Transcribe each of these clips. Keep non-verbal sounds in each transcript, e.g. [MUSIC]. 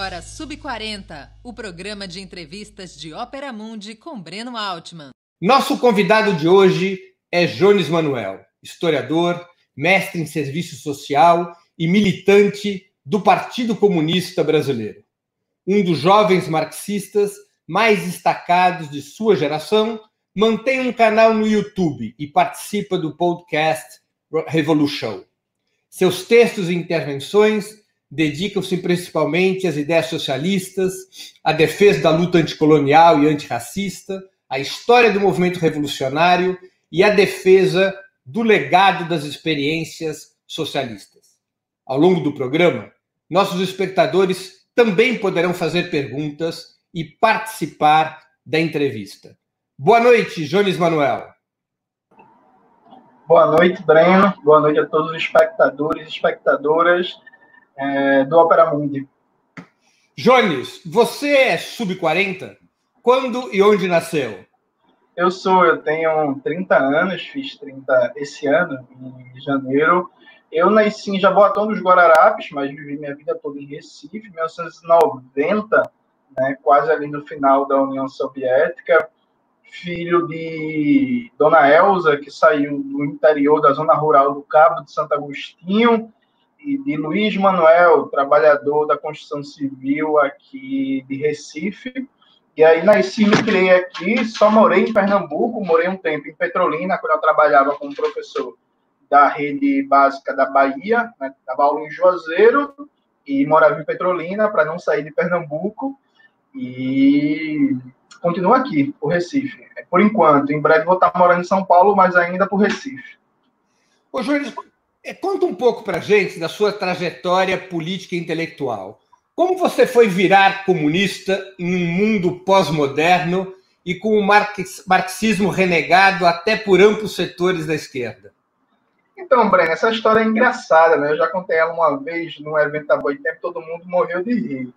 agora Sub40, o programa de entrevistas de Ópera Mundi com Breno Altman. Nosso convidado de hoje é Jones Manuel, historiador, mestre em serviço social e militante do Partido Comunista Brasileiro. Um dos jovens marxistas mais destacados de sua geração, mantém um canal no YouTube e participa do podcast Revolution. Seus textos e intervenções dedicam-se principalmente às ideias socialistas, à defesa da luta anticolonial e antirracista, à história do movimento revolucionário e à defesa do legado das experiências socialistas. Ao longo do programa, nossos espectadores também poderão fazer perguntas e participar da entrevista. Boa noite, Jones Manuel. Boa noite, Breno. Boa noite a todos os espectadores e espectadoras é, do Opera Mundi. Jones, você é sub-40? Quando e onde nasceu? Eu sou, eu tenho 30 anos, fiz 30 esse ano, em janeiro. Eu nasci em Jaboatão dos Guararapes, mas vivi minha vida toda em Recife, 1990, né, quase ali no final da União Soviética. Filho de Dona Elza, que saiu do interior da zona rural do Cabo de Santo Agostinho, e de Luiz Manuel, trabalhador da construção civil aqui de Recife. E aí nasci me criei aqui, só morei em Pernambuco, morei um tempo em Petrolina, quando eu trabalhava como professor da rede básica da Bahia, né, dava aula em Juazeiro, e morava em Petrolina para não sair de Pernambuco. E continuo aqui, por Recife. Por enquanto, em breve vou estar morando em São Paulo, mas ainda por Recife. Ô, Júlio, conta um pouco para gente da sua trajetória política e intelectual. Como você foi virar comunista em um mundo pós-moderno e com o marxismo renegado até por amplos setores da esquerda? Então, Breno, essa história é engraçada, né? Eu já contei ela uma vez num evento da Boitempo, todo mundo morreu de rir.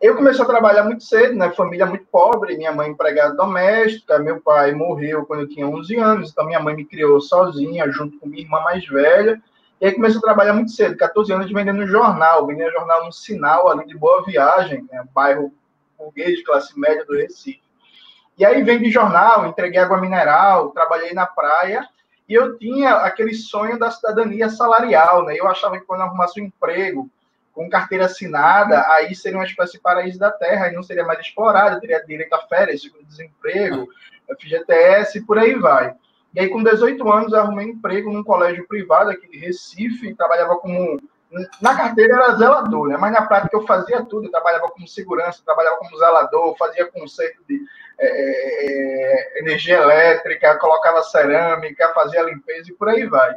Eu comecei a trabalhar muito cedo, né? Família muito pobre, minha mãe empregada doméstica, meu pai morreu quando eu tinha 11 anos, então minha mãe me criou sozinha, junto com minha irmã mais velha. E aí comecei a trabalhar muito cedo, 14 anos vendendo jornal, vendendo jornal no Sinal, ali de Boa Viagem, né? bairro burguês de classe média do Recife. E aí vendi jornal, entreguei água mineral, trabalhei na praia, e eu tinha aquele sonho da cidadania salarial, né? Eu achava que quando arrumasse um emprego, com carteira assinada, aí seria uma espécie de paraíso da terra, aí não seria mais explorado, teria direito a férias, seguro-desemprego, FGTS e por aí vai. E aí, com 18 anos, arrumei emprego num colégio privado aqui de Recife, trabalhava como. Na carteira era zelador, né? mas na prática eu fazia tudo. Eu trabalhava como segurança, trabalhava como zelador, fazia conceito de é, é, é energia elétrica, colocava cerâmica, fazia limpeza e por aí vai.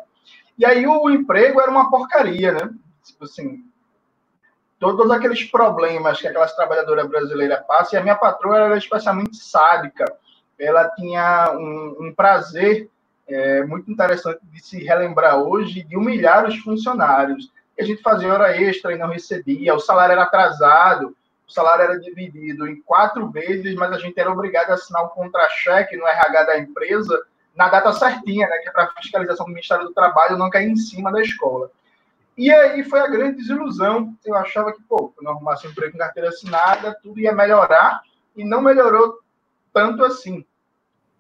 E aí o emprego era uma porcaria, né? Tipo assim, todos aqueles problemas que aquelas trabalhadoras brasileiras passam, e a minha patroa era especialmente sádica. Ela tinha um, um prazer é, muito interessante de se relembrar hoje de humilhar os funcionários. A gente fazia hora extra e não recebia, o salário era atrasado, o salário era dividido em quatro vezes, mas a gente era obrigado a assinar um contra-cheque no RH da empresa na data certinha, né, que é para fiscalização do Ministério do Trabalho não cair em cima da escola. E aí foi a grande desilusão. Eu achava que, pô, quando eu arrumasse um emprego com carteira assinada, tudo ia melhorar, e não melhorou tanto assim.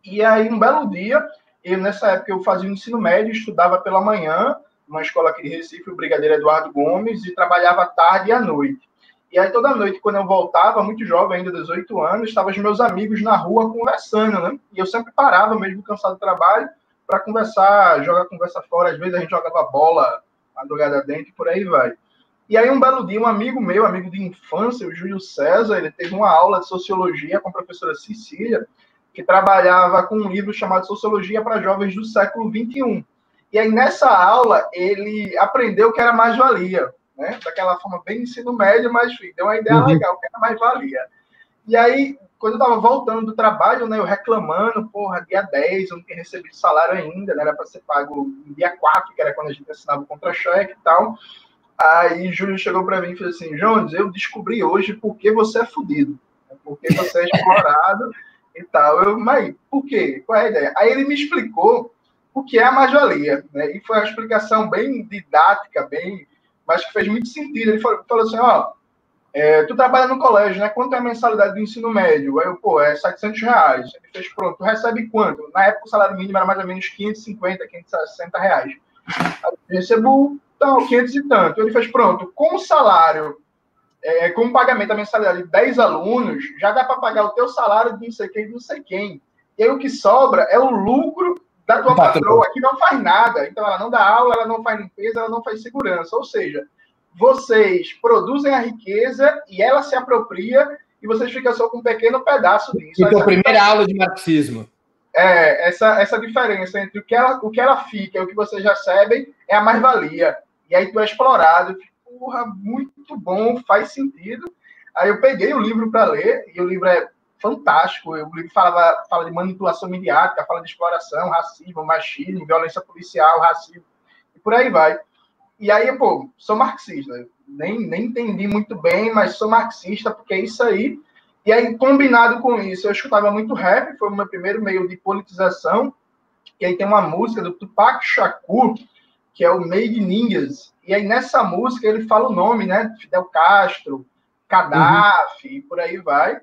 E aí, um belo dia, eu, nessa época eu fazia o ensino médio, estudava pela manhã, numa escola aqui de Recife, o Brigadeiro Eduardo Gomes, e trabalhava tarde e à noite. E aí, toda noite, quando eu voltava, muito jovem, ainda 18 anos, estavam os meus amigos na rua conversando, né? E eu sempre parava, mesmo cansado do trabalho, para conversar, jogar conversa fora. Às vezes a gente jogava bola madrugada dentro por aí vai. E aí, um belo dia, um amigo meu, amigo de infância, o Júlio César, ele teve uma aula de sociologia com a professora Cecília, que trabalhava com um livro chamado Sociologia para Jovens do Século XXI. E aí, nessa aula, ele aprendeu que era mais-valia, né? Daquela forma bem ensino médio, mas enfim, deu uma ideia uhum. legal, que era mais-valia. E aí, quando eu estava voltando do trabalho, né, eu reclamando, porra, dia 10, eu não tinha recebido salário ainda, né, era para ser pago dia 4, que era quando a gente assinava o contra-cheque e tal. Aí Júlio chegou para mim e falou assim: Jones, eu descobri hoje por que você é fudido, né, porque você é explorado e tal. Eu, mas por quê? Qual é a ideia? Aí ele me explicou o que é a mais-valia, né, e foi uma explicação bem didática, bem, mas que fez muito sentido. Ele falou, falou assim: ó é, tu trabalha no colégio, né? Quanto é a mensalidade do ensino médio? Aí eu, pô, é 700 reais. Ele fez, pronto, tu recebe quanto? Na época o salário mínimo era mais ou menos 550, 560 reais. Aí eu recebo, então, 500 e tanto. Ele fez, pronto, com o salário, é, com o pagamento da mensalidade de 10 alunos, já dá para pagar o teu salário de não sei quem, de não sei quem. E aí o que sobra é o lucro da tua patroa, que não faz nada. Então ela não dá aula, ela não faz limpeza, ela não faz segurança. Ou seja, vocês produzem a riqueza e ela se apropria e vocês ficam só com um pequeno pedaço disso. Então, a primeira aula de marxismo. É, essa, essa diferença entre o que, ela, o que ela fica e o que vocês recebem é a mais-valia. E aí tu é explorado. Porra, muito bom, faz sentido. Aí eu peguei o livro para ler, e o livro é fantástico. O livro fala, fala de manipulação midiática, fala de exploração, racismo, machismo, violência policial, racismo, e por aí vai. E aí, pô, sou marxista. Nem, nem entendi muito bem, mas sou marxista, porque é isso aí. E aí, combinado com isso, eu escutava muito rap, foi o meu primeiro meio de politização. E aí tem uma música do Tupac Shakur, que é o Made Ninjas. E aí, nessa música, ele fala o nome, né? Fidel Castro, Gaddafi, uhum. e por aí vai.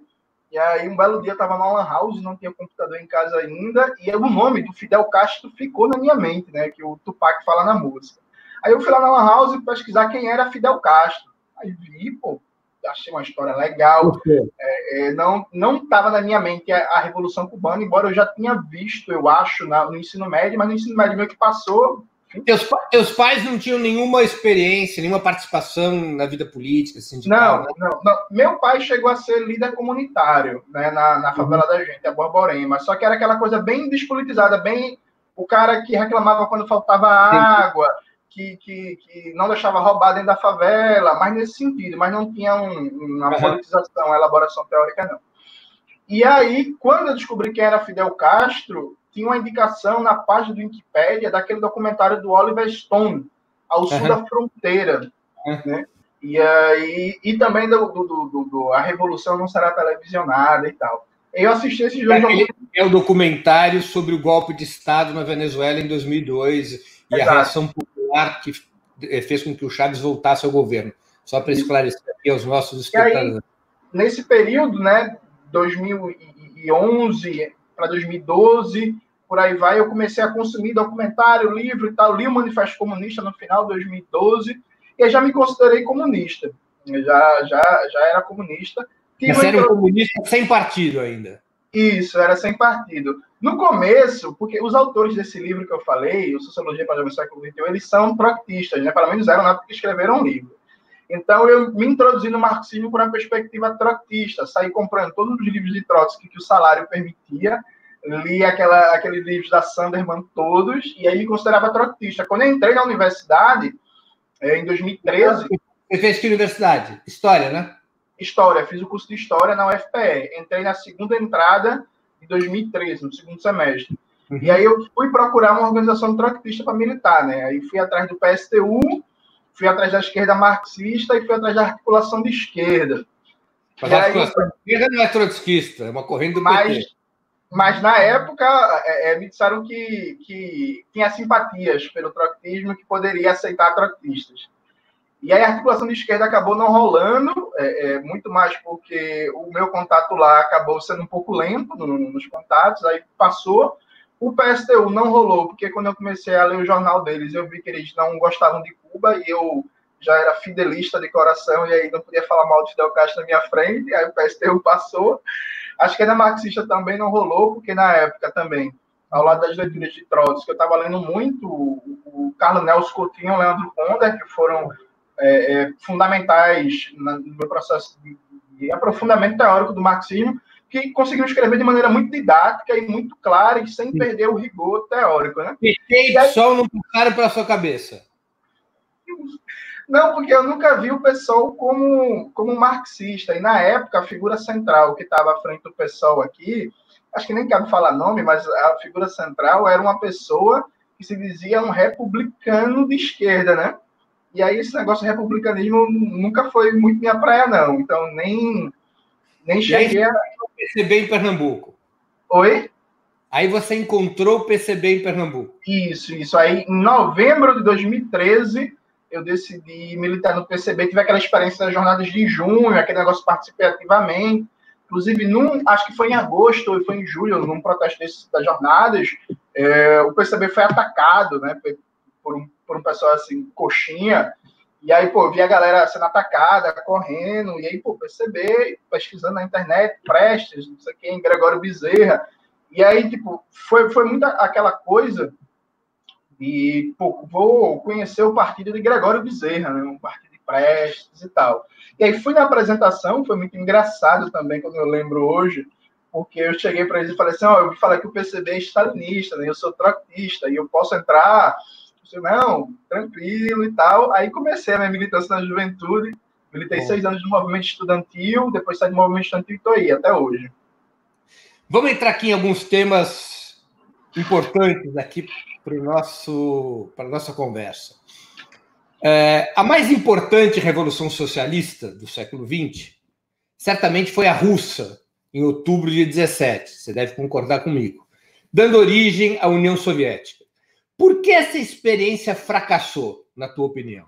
E aí, um belo dia, eu estava na Lan House, não tinha computador em casa ainda, e o nome do Fidel Castro ficou na minha mente, né? Que o Tupac fala na música. Aí eu fui lá na Lan House pesquisar quem era Fidel Castro. Aí vi, pô, achei uma história legal. É, é, não não estava na minha mente a, a, Revolução Cubana, embora eu já tinha visto, eu acho, na, no ensino médio, mas no ensino médio meu que passou. Teus, teus pais não tinham nenhuma experiência, nenhuma participação na vida política, sindical? Não, né? não, não. Meu pai chegou a ser líder comunitário né, na, na favela uhum. da gente, a Borborema. Só que era aquela coisa bem despolitizada, bem o cara que reclamava quando faltava água. Que, que, que não deixava roubar dentro da favela, mas nesse sentido, mas não tinha um, uma uhum. politização, uma elaboração teórica, não. E aí, quando eu descobri quem era Fidel Castro, tinha uma indicação na página do Wikipedia daquele documentário do Oliver Stone, Ao Sul uhum. da Fronteira, uhum. né? E, aí, e também do, do, do, do, A Revolução Não Será Televisionada e tal. Eu assisti esse jogo. É, é o documentário sobre o golpe de Estado na Venezuela em 2002 e Exato. a reação popular que fez com que o Chaves voltasse ao governo. Só para esclarecer aqui aos nossos espectadores. Aí, nesse período, né, 2011 para 2012, por aí vai, eu comecei a consumir documentário, livro e tal, li o Manifesto Comunista no final de 2012 e já me considerei comunista. Já, já, já era comunista. Mas era um comunista sem partido ainda. Isso, era sem partido. No começo, porque os autores desse livro que eu falei, o Sociologia para o Século XXI, eles são troctistas, né? Pelo menos eram na época que escreveram um livro. Então, eu me introduzi no marxismo por uma perspectiva trotista, saí comprando todos os livros de Trotsky que o salário permitia, li aquela, aqueles livros da Sanderman todos, e aí me considerava trotista. Quando eu entrei na universidade, eh, em 2013... Você fez que universidade? História, né? História, fiz o curso de História na UFPE. Entrei na segunda entrada de 2013, no segundo semestre. Uhum. E aí eu fui procurar uma organização trotskista para militar, né? Aí fui atrás do PSTU, fui atrás da esquerda marxista e fui atrás da articulação de esquerda. Mas a articulação de esquerda não é trotskista, é uma corrente do mas, PT. Mas na época é, é, me disseram que, que tinha simpatias pelo trotskismo que poderia aceitar trotistas. E aí a articulação de esquerda acabou não rolando, é, é, muito mais porque o meu contato lá acabou sendo um pouco lento no, nos contatos, aí passou. O PSTU não rolou, porque quando eu comecei a ler o jornal deles, eu vi que eles não gostavam de Cuba e eu já era fidelista de coração e aí não podia falar mal de Fidel Castro na minha frente, aí o PSTU passou. A esquerda marxista também não rolou, porque na época também, ao lado das leituras de Trotsky, eu estava lendo muito o Carlos Nelson Coutinho e o Leandro Ponder, que foram é, é, fundamentais no meu processo de, de, aprofundamento teórico do marxismo, que conseguiu escrever de maneira muito didática e muito clara e sem perder o rigor teórico. Né? E aí, só não passaram pela sua cabeça? Não, porque eu nunca vi o pessoal como, como marxista. E na época, a figura central que estava à frente do pessoal aqui, acho que nem cabe falar nome, mas a figura central era uma pessoa que se dizia um republicano de esquerda, né? E aí esse negócio de republicanismo nunca foi muito minha praia, não. Então nem, nem cheguei a. O PCB em Pernambuco. Oi? Aí você encontrou o PCB em Pernambuco. Isso, isso. Aí, em novembro de 2013, eu decidi militar no PCB, tive aquela experiência das jornadas de junho, aquele negócio participei ativamente. Inclusive, num, acho que foi em agosto ou foi em julho, num protesto desses, das jornadas, é, o PCB foi atacado, né, por um, por um pessoal assim, coxinha, e aí, pô, vi a galera sendo atacada, correndo, e aí, pô, PCB, pesquisando na internet, Prestes, não sei quem, Gregório Bezerra, e aí, tipo, foi, foi muita aquela coisa de, pô, vou conhecer o partido de Gregório Bezerra, né, um partido de Prestes e tal. E aí fui na apresentação, foi muito engraçado também, quando eu lembro hoje, porque eu cheguei para eles e falei assim, ó, oh, eu falei que o PCB é stalinista, né, eu sou trotista, e eu posso entrar disse, não, tranquilo e tal. Aí comecei a minha militância na juventude. Militei seis anos no movimento estudantil, depois saí do movimento estudantil e estou aí até hoje. Vamos entrar aqui em alguns temas importantes aqui para nosso para nossa conversa. É, a mais importante revolução socialista do século XX certamente foi a russa, em outubro de 17. Você deve concordar comigo, dando origem à União Soviética. Por que essa experiência fracassou, na tua opinião?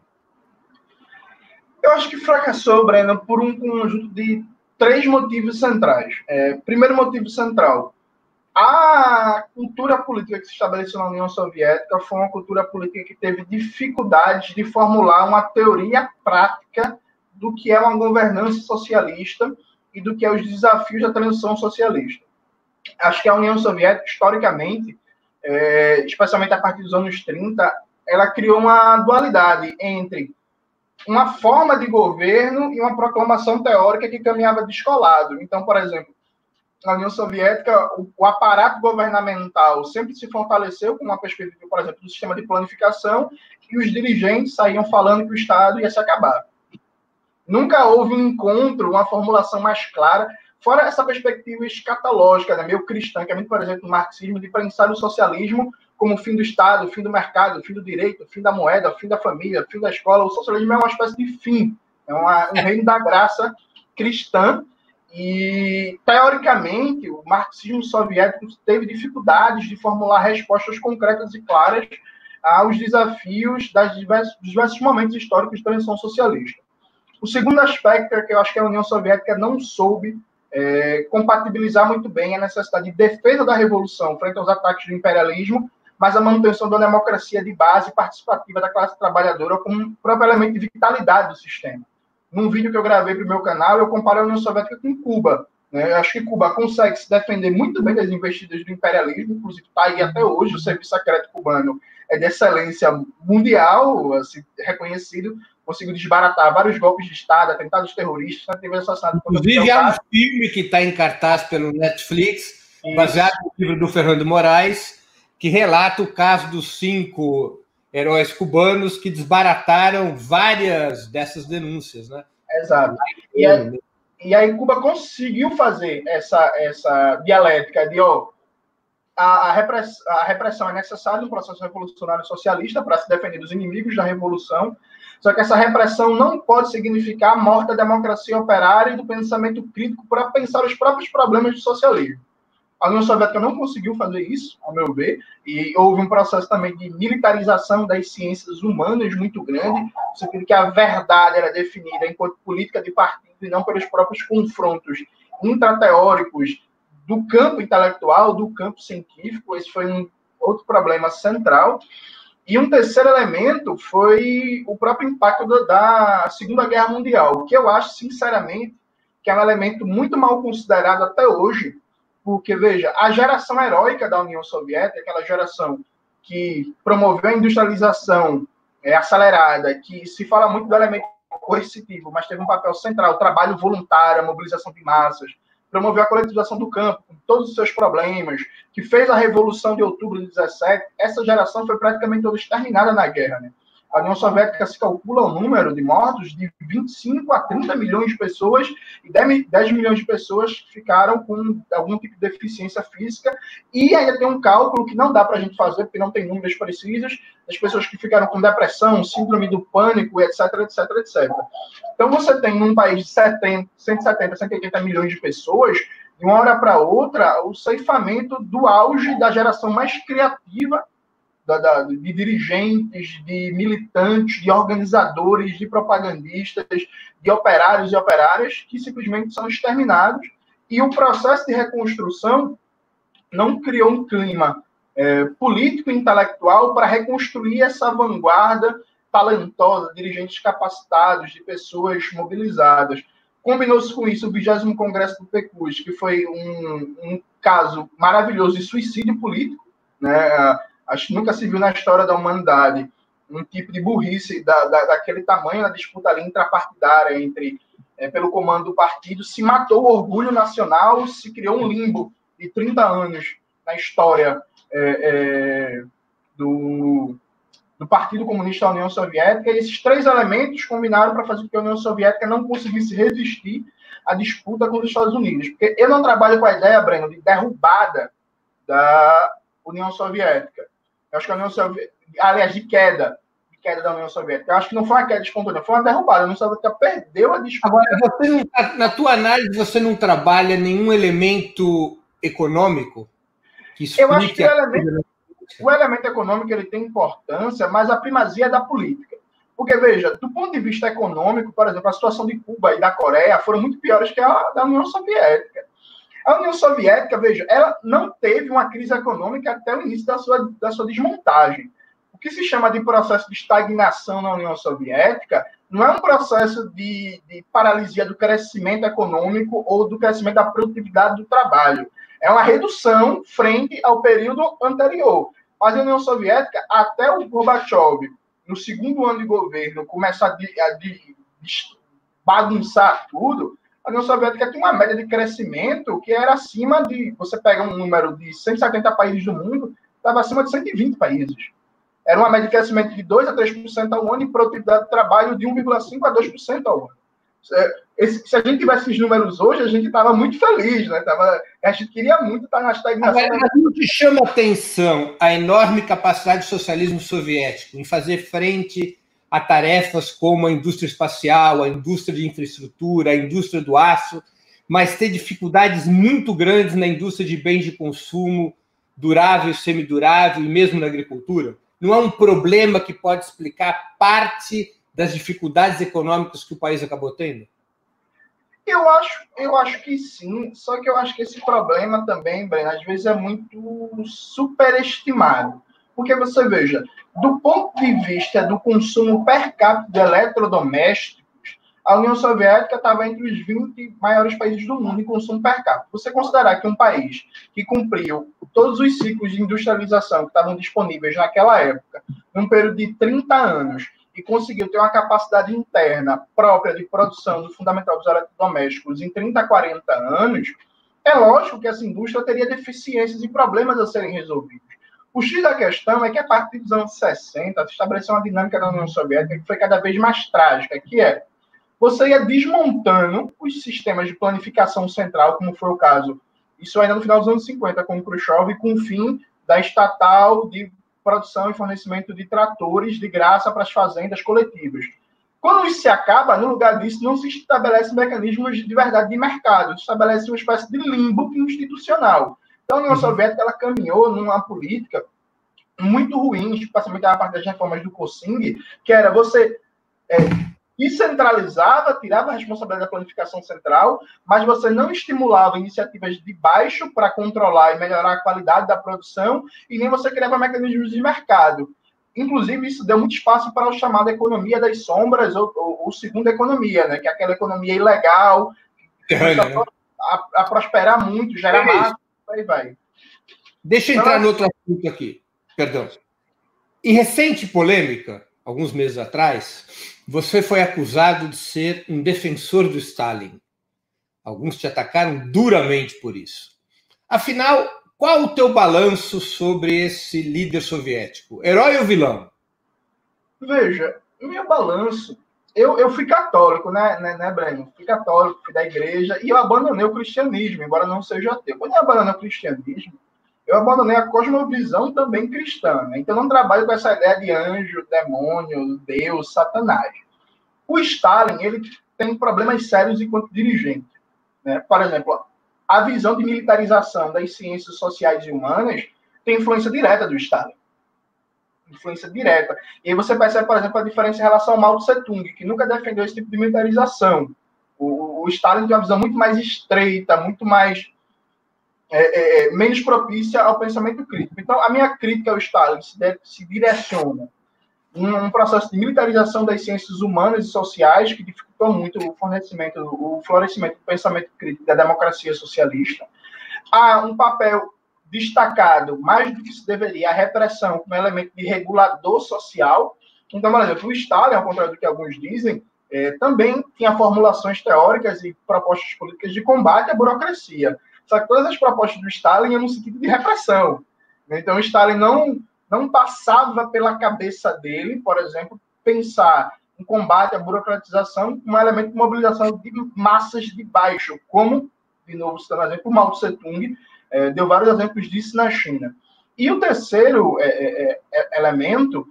Eu acho que fracassou, Breno, por um conjunto de três motivos centrais. É, primeiro motivo central, a cultura política que se estabeleceu na União Soviética foi uma cultura política que teve dificuldades de formular uma teoria prática do que é uma governança socialista e do que é os desafios da transição socialista. Acho que a União Soviética, historicamente, é, especialmente a partir dos anos 30, ela criou uma dualidade entre uma forma de governo e uma proclamação teórica que caminhava descolado. Então, por exemplo, na União Soviética, o, o, aparato governamental sempre se fortaleceu com uma perspectiva, por exemplo, do sistema de planificação, e os dirigentes saíam falando que o Estado ia se acabar. Nunca houve um encontro, uma formulação mais clara Fora essa perspectiva escatológica, né, meio cristã, que é muito presente no marxismo, de pensar o socialismo como o fim do Estado, o fim do mercado, o fim do direito, o fim da moeda, o fim da família, o fim da escola. O socialismo é uma espécie de fim, é uma, um reino da graça cristã. E, teoricamente, o marxismo soviético teve dificuldades de formular respostas concretas e claras aos desafios das diversos, diversos momentos históricos de transição socialista. O segundo aspecto é que eu acho que a União Soviética não soube é, compatibilizar muito bem a necessidade de defesa da revolução frente aos ataques do imperialismo, mas a manutenção da democracia de base participativa da classe trabalhadora como um próprio de vitalidade do sistema. Num vídeo que eu gravei para o meu canal, eu comparo a União Soviética com Cuba. Né? Eu acho que Cuba consegue se defender muito bem das investidas do imperialismo, inclusive está aí até hoje, o serviço secreto cubano é de excelência mundial, assim, reconhecido, conseguiu desbaratar vários golpes de Estado, atentados terroristas, teve assassinado. Inclusive, há um filme que está em cartaz pelo Netflix, baseado no livro do Fernando Moraes, que relata o caso dos cinco heróis cubanos que desbarataram várias dessas denúncias, né? Exato. E aí, e aí Cuba conseguiu fazer essa, essa dialética de, ó, a, repressão, a repressão é necessária no processo revolucionário socialista para se defender dos inimigos da revolução, só que essa repressão não pode significar a morte da democracia operária e do pensamento crítico para pensar os próprios problemas do socialismo. A União Soviética não conseguiu fazer isso, ao meu ver, e houve um processo também de militarização das ciências humanas muito grande, no que a verdade era definida enquanto política de partido e não pelos próprios confrontos intrateóricos do campo intelectual, do campo científico. Esse foi um outro problema central. E um terceiro elemento foi o próprio impacto da Segunda Guerra Mundial, que eu acho, sinceramente, que é um elemento muito mal considerado até hoje, porque, veja, a geração heróica da União Soviética, aquela geração que promoveu a industrialização é, acelerada, que se fala muito do elemento coercitivo, mas teve um papel central, trabalho voluntário, mobilização de massas, promoveu a coletivização do campo, com todos os seus problemas, que fez a Revolução de Outubro de 17, essa geração foi praticamente toda exterminada na guerra. Né? A União Soviética se calcula o número de mortos de 25 a 30 milhões de pessoas e 10 milhões de pessoas ficaram com algum tipo de deficiência física. E ainda tem um cálculo que não dá para a gente fazer, porque não tem números precisos, das pessoas que ficaram com depressão, síndrome do pânico, etc, etc, etc. Então você tem num país de 70, 170, 180 milhões de pessoas, de uma hora para outra, o ceifamento do auge da geração mais criativa da, da, de dirigentes, de militantes, de organizadores, de propagandistas, de operários e operárias que simplesmente são exterminados. E o processo de reconstrução não criou um clima é, político e intelectual para reconstruir essa vanguarda talentosa, dirigentes capacitados, de pessoas mobilizadas. Combinou-se com isso o 20 Congresso do PECUS, que foi um, um caso maravilhoso de suicídio político, né? Acho que nunca se viu na história da humanidade um tipo de burrice da, da, daquele tamanho na disputa ali intrapartidária entre é, pelo comando do partido, se matou o orgulho nacional, se criou um limbo de 30 anos na história é, é, do, do Partido Comunista da União Soviética, e esses três elementos combinaram para fazer com que a União Soviética não conseguisse resistir à disputa com os Estados Unidos. Porque eu não trabalho com a ideia, Breno, de derrubada da União Soviética. Eu acho que a União Soviética, aliás, de queda, de queda da União Soviética. Eu acho que não foi uma queda espontânea, foi uma derrubada. A União Soviética perdeu a disputa. Agora, não, na tua análise, você não trabalha nenhum elemento econômico que Eu acho que o elemento, o elemento econômico ele tem importância, mas a primazia é da política. Porque, veja, do ponto de vista econômico, por exemplo, a situação de Cuba e da Coreia foram muito piores que a da União Soviética. A União Soviética, veja, ela não teve uma crise econômica até o início da sua, da sua desmontagem. O que se chama de processo de estagnação na União Soviética não é um processo de, de paralisia do crescimento econômico ou do crescimento da produtividade do trabalho. É uma redução frente ao período anterior. Mas a União Soviética, até o Gorbachev, no segundo ano de governo, começar a, de, a de bagunçar tudo, a União Soviética tinha uma média de crescimento que era acima de. Você pega um número de 170 países do mundo, estava acima de 120 países. Era uma média de crescimento de 2 a 3% ao ano e produtividade de trabalho de 1,5 a 2% ao ano. Esse, se a gente tivesse esses números hoje, a gente estava muito feliz, né? Tava, a gente queria muito estar na estagnação. Mas não te chama atenção a enorme capacidade do socialismo soviético em fazer frente a tarefas como a indústria espacial, a indústria de infraestrutura, a indústria do aço, mas ter dificuldades muito grandes na indústria de bens de consumo, durável, semidurável e mesmo na agricultura? Não é um problema que pode explicar parte das dificuldades econômicas que o país acabou tendo? Eu acho, eu acho que sim, só que eu acho que esse problema também, Breno, às vezes é muito superestimado. Porque você veja, do ponto de vista do consumo per capita de eletrodomésticos, a União Soviética estava entre os 20 maiores países do mundo em consumo per capita. Você considerar que um país que cumpriu todos os ciclos de industrialização que estavam disponíveis naquela época, num período de 30 anos, e conseguiu ter uma capacidade interna própria de produção do fundamental dos eletrodomésticos em 30, 40 anos, é lógico que essa indústria teria deficiências e problemas a serem resolvidos. O X da questão é que a partir dos anos 60 se estabeleceu uma dinâmica da União Soviética que foi cada vez mais trágica, que é você ia desmontando os sistemas de planificação central, como foi o caso, isso ainda no final dos anos 50, com o Khrushchev, com o fim da estatal de produção e fornecimento de tratores de graça para as fazendas coletivas. Quando isso se acaba, no lugar disso, não se estabelece mecanismos de verdade de mercado, se estabelece uma espécie de limbo institucional. Então, a União uhum. Soviética ela caminhou numa política muito ruim, especialmente a parte das reformas do COSING, que era você é, descentralizava, tirava a responsabilidade da planificação central, mas você não estimulava iniciativas de baixo para controlar e melhorar a qualidade da produção, e nem você criava mecanismos de mercado. Inclusive, isso deu muito espaço para a chamada economia das sombras, ou, ou, ou segunda economia, né? que é aquela economia ilegal, que é, né? a, a, prosperar muito, gerar é aí vai. Deixa eu entrar então, no outro assunto aqui, perdão. Em recente polêmica, alguns meses atrás, você foi acusado de ser um defensor do Stalin. Alguns te atacaram duramente por isso. Afinal, qual o teu balanço sobre esse líder soviético? Herói ou vilão? Veja, meu balanço. Eu, eu fui católico, né, né, né, Breno? Fui católico, fui da igreja, e eu abandonei o cristianismo, embora não seja ateu. Quando eu abandonei o cristianismo, eu abandonei a cosmovisão também cristã. Né? Então, eu não trabalho com essa ideia de anjo, demônio, Deus, Satanás. O Stalin ele tem problemas sérios enquanto dirigente. Né? Por exemplo, a visão de militarização das ciências sociais e humanas tem influência direta do Stalin. Influência direta. E aí você percebe, por exemplo, a diferença em relação ao Mao Tse Tung, que nunca defendeu esse tipo de militarização. O, o Stalin tem uma visão muito mais estreita, muito mais é, é, menos propícia ao pensamento crítico. Então, a minha crítica ao Stalin se, deve, se direciona um processo de militarização das ciências humanas e sociais que dificultou muito o fornecimento, o florescimento do pensamento crítico da democracia socialista. Há um papel destacado, mais do que se deveria, a repressão como elemento de regulador social. Então, por exemplo, o Stalin, ao contrário do que alguns dizem, é, também tinha formulações teóricas e propostas políticas de combate à burocracia. Só que todas as propostas do Stalin iam no sentido de repressão. Então, o Stalin não, não passava pela cabeça dele, por exemplo, pensar em combate à burocratização como um elemento de mobilização de massas de baixo, como, de novo, citando exemplo, Mao Tse Tung é, deu vários exemplos disso na China. E o terceiro é, é, é, elemento,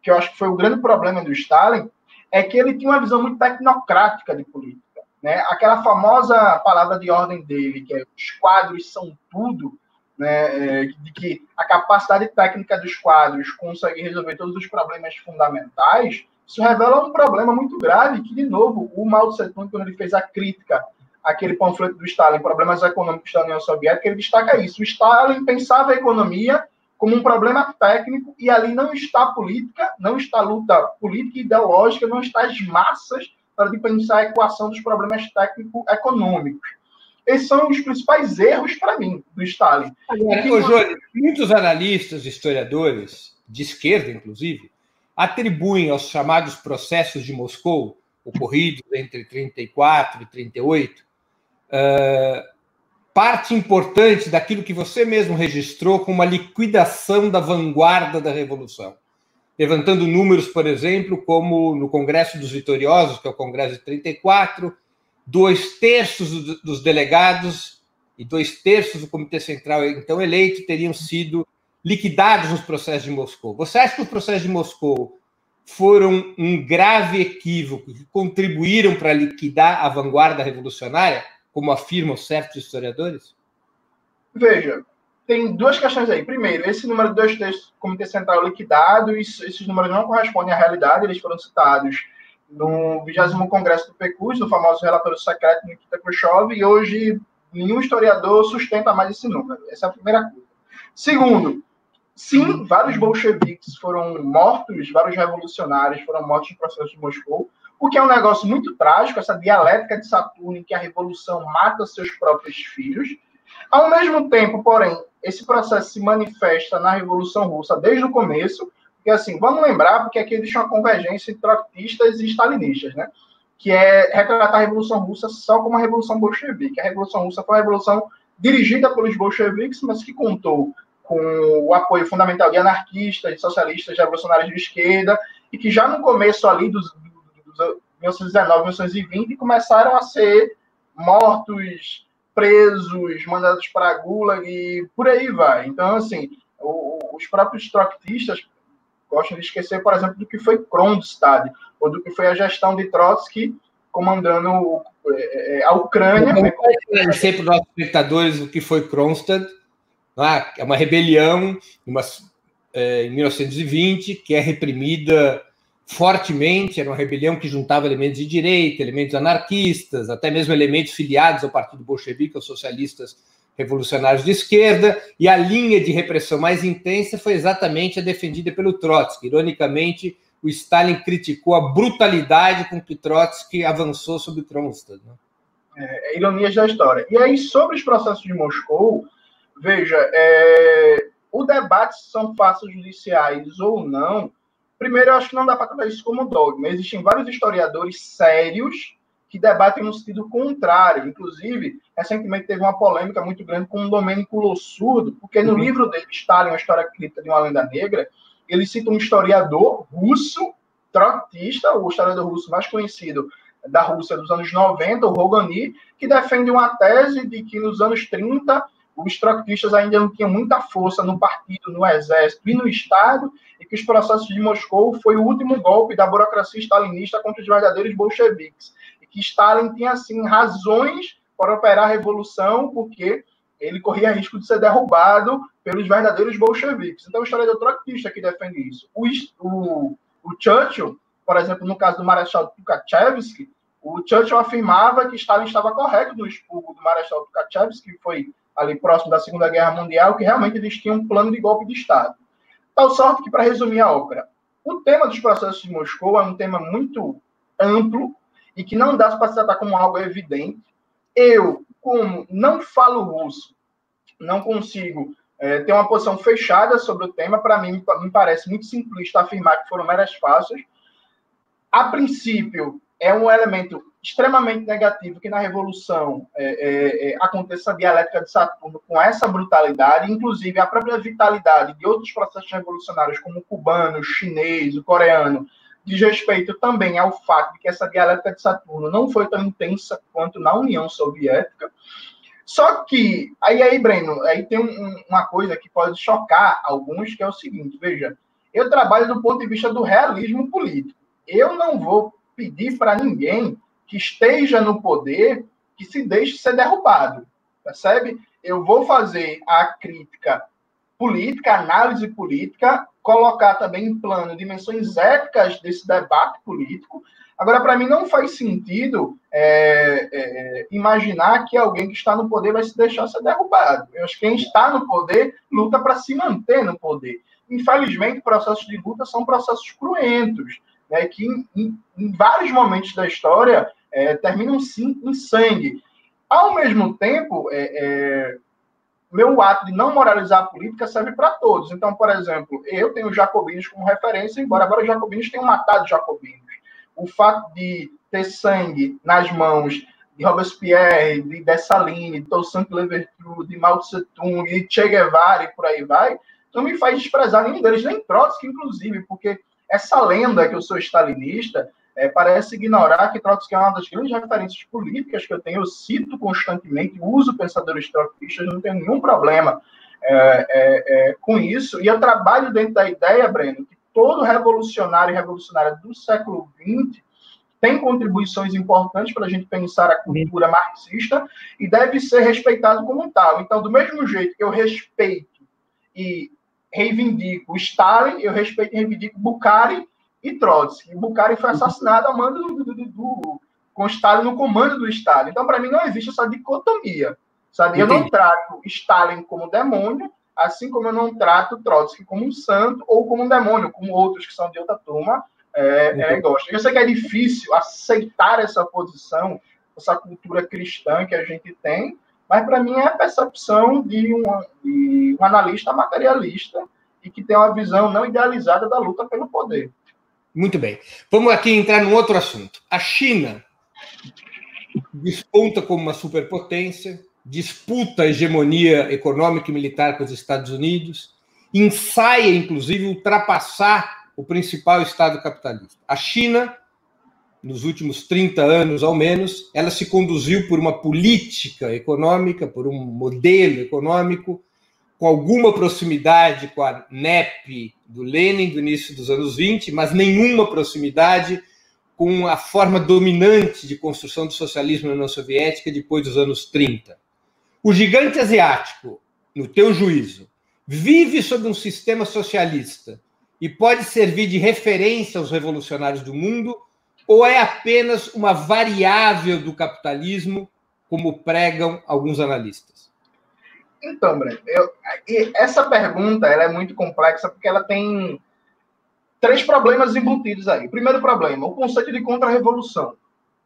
que eu acho que foi o grande problema do Stalin, é que ele tinha uma visão muito tecnocrática de política. Né? Aquela famosa palavra de ordem dele, que é os quadros são tudo, né? É, de que a capacidade técnica dos quadros consegue resolver todos os problemas fundamentais, isso revela um problema muito grave, que, de novo, o Mao Tse Tung, quando ele fez a crítica àquele panfleto do Stalin, Problemas Econômicos da União Soviética, ele destaca isso. O Stalin pensava a economia como um problema técnico e ali não está política, não está luta política e ideológica, não está as massas para de pensar a equação dos problemas técnico-econômicos. Esses são os principais erros, para mim, do Stalin. Agora, ô, Jônio, muitos analistas, historiadores, de esquerda, inclusive, atribuem aos chamados processos de Moscou, ocorridos entre 34 e 38, uh, parte importante daquilo que você mesmo registrou como a liquidação da vanguarda da Revolução levantando números, por exemplo, como no Congresso dos Vitoriosos, que é o Congresso de 34, dois terços dos delegados e dois terços do Comitê Central, então eleito, teriam sido liquidados nos processos de Moscou. Você acha que os processos de Moscou foram um grave equívoco que contribuíram para liquidar a vanguarda revolucionária, como afirmam certos historiadores? Veja, tem duas questões aí. Primeiro, esse número de dois textos do Comitê Central liquidado, isso, esses números não correspondem à realidade, eles foram citados no 20 Congresso do PECUS, no famoso relatório secreto Nikita Khrushchev, e hoje nenhum historiador sustenta mais esse número. Essa é a primeira coisa. Segundo, sim, vários bolcheviques foram mortos, vários revolucionários foram mortos no processo de Moscou, o que é um negócio muito trágico, essa dialética de Saturno em que a revolução mata seus próprios filhos. Ao mesmo tempo, porém, esse processo se manifesta na Revolução Russa desde o começo, porque assim, vamos lembrar, porque aqui existe uma convergência entre trotskistas e stalinistas, né? Que é retratar a Revolução Russa só como a Revolução Bolchevique. A Revolução Russa foi uma revolução dirigida pelos bolcheviques, mas que contou com o apoio fundamental de anarquistas, de socialistas, de revolucionários de esquerda, e que já no começo ali dos, 1919, 1920 começaram a ser mortos, presos, mandados para a e por aí vai. Então, assim, o, os próprios trotskistas gostam de esquecer, por exemplo, do que foi Kronstadt, ou do que foi a gestão de Trotsky comandando é, é, a Ucrânia. Sempre para os espectadores o que foi Kronstadt. Ah, é uma rebelião uma, é, em 1920 que é reprimida fortemente, era uma rebelião que juntava elementos de direita, elementos anarquistas, até mesmo elementos filiados ao Partido Bolchevique, aos socialistas revolucionários de esquerda, e a linha de repressão mais intensa foi exatamente a defendida pelo Trotsky. Ironicamente, o Stalin criticou a brutalidade com que Trotsky avançou sobre Kronstadt. Né? É, é, ironias da história. E aí, sobre os processos de Moscou, veja, é, o debate se são fatos judiciais ou não, Primeiro, eu acho que não dá para tratar isso como dogma. Existem vários historiadores sérios que debatem no sentido contrário. Inclusive, recentemente teve uma polêmica muito grande com o Domênico Lossurdo, porque no uhum. livro dele, Stalin, uma história crítica de uma lenda negra, ele cita um historiador russo, trotista, o historiador russo mais conhecido da Rússia dos anos 90, o Rogani, que defende uma tese de que nos anos 30 os trotskistas ainda não tinham muita força no partido, no exército e no Estado, e que os processos de Moscou foi o último golpe da burocracia stalinista contra os verdadeiros bolcheviques. E que Stalin tinha, assim, razões para operar a revolução, porque ele corria risco de ser derrubado pelos verdadeiros bolcheviques. Então, o historiador trotskista que defende isso. O, o, o Churchill, por exemplo, no caso do Marechal Tukhachevsky, o Churchill afirmava que Stalin estava correto no expurgo do Marechal Tukhachevsky, que foi ali próximo da Segunda Guerra Mundial, que realmente eles tinham um plano de golpe de Estado. Tal sorte que, para resumir a ópera, o tema dos processos de Moscou é um tema muito amplo e que não dá para se tratar como algo evidente. Eu, como não falo russo, não consigo é, ter uma posição fechada sobre o tema. Para mim, me parece muito simplista afirmar que foram meras fáceis. A princípio, é um elemento extremamente negativo que na Revolução é, é, é, aconteça a dialética de Saturno com essa brutalidade, inclusive a própria vitalidade de outros processos revolucionários, como o cubano, o chinês, o coreano, diz respeito também ao fato de que essa dialética de Saturno não foi tão intensa quanto na União Soviética. Só que, aí, aí Breno, aí tem um, uma coisa que pode chocar alguns, que é o seguinte, veja, eu trabalho do ponto de vista do realismo político. Eu não vou pedir para ninguém que esteja no poder que se deixe ser derrubado, percebe? Eu vou fazer a crítica política, análise política, colocar também em plano dimensões éticas desse debate político. Agora, para mim, não faz sentido é, é, imaginar que alguém que está no poder vai se deixar ser derrubado. Eu acho que quem está no poder luta para se manter no poder. Infelizmente, processos de luta são processos cruentos né, que em, em, em, vários momentos da história é, terminam sim em sangue. Ao mesmo tempo, é, é, meu ato de não moralizar a política serve para todos. Então, por exemplo, eu tenho jacobinos como referência, embora agora os jacobinos tenham matado jacobinos. O fato de ter sangue nas mãos de Robespierre, de Dessalines, de Toussaint Louverture, de Mao Tse Tung, de Che Guevara e por aí vai, não me faz desprezar nenhum deles, nem Trotsky, inclusive, porque essa lenda que eu sou stalinista é, parece ignorar que Trotsky é uma das grandes referências políticas que eu tenho, eu cito constantemente, uso pensadores trotskistas, não tenho nenhum problema é, é, é, com isso, e eu trabalho dentro da ideia, Breno, que todo revolucionário e revolucionária do século XX tem contribuições importantes para a gente pensar a cultura marxista e deve ser respeitado como tal. Então, do mesmo jeito que eu respeito e reivindico Stalin, eu respeito e reivindico Bukhari e Trotsky. Bukhari foi assassinado a mando do, do, do, do, com Stalin no comando do Stalin. Então, para mim, não existe essa dicotomia. Sabe? Eu não trato Stalin como demônio, assim como eu não trato Trotsky como um santo ou como um demônio, como outros que são de outra turma é, é, gostam. Eu sei que é difícil aceitar essa posição, essa cultura cristã que a gente tem, mas para mim é a percepção de um, de um analista materialista e que tem uma visão não idealizada da luta pelo poder. Muito bem. Vamos aqui entrar num outro assunto. A China desponta como uma superpotência, disputa a hegemonia econômica e militar com os Estados Unidos, ensaia, inclusive, ultrapassar o principal Estado capitalista. A China nos últimos 30 anos ao menos, ela se conduziu por uma política econômica, por um modelo econômico, com alguma proximidade com a NEP do Lenin do início dos anos 20, mas nenhuma proximidade com a forma dominante de construção do socialismo na União Soviética depois dos anos 30. O gigante asiático, no teu juízo, vive sob um sistema socialista e pode servir de referência aos revolucionários do mundo ou é apenas uma variável do capitalismo, como pregam alguns analistas? Então, Breno, essa pergunta ela é muito complexa porque ela tem três problemas embutidos aí. Primeiro problema, o conceito de contra-revolução.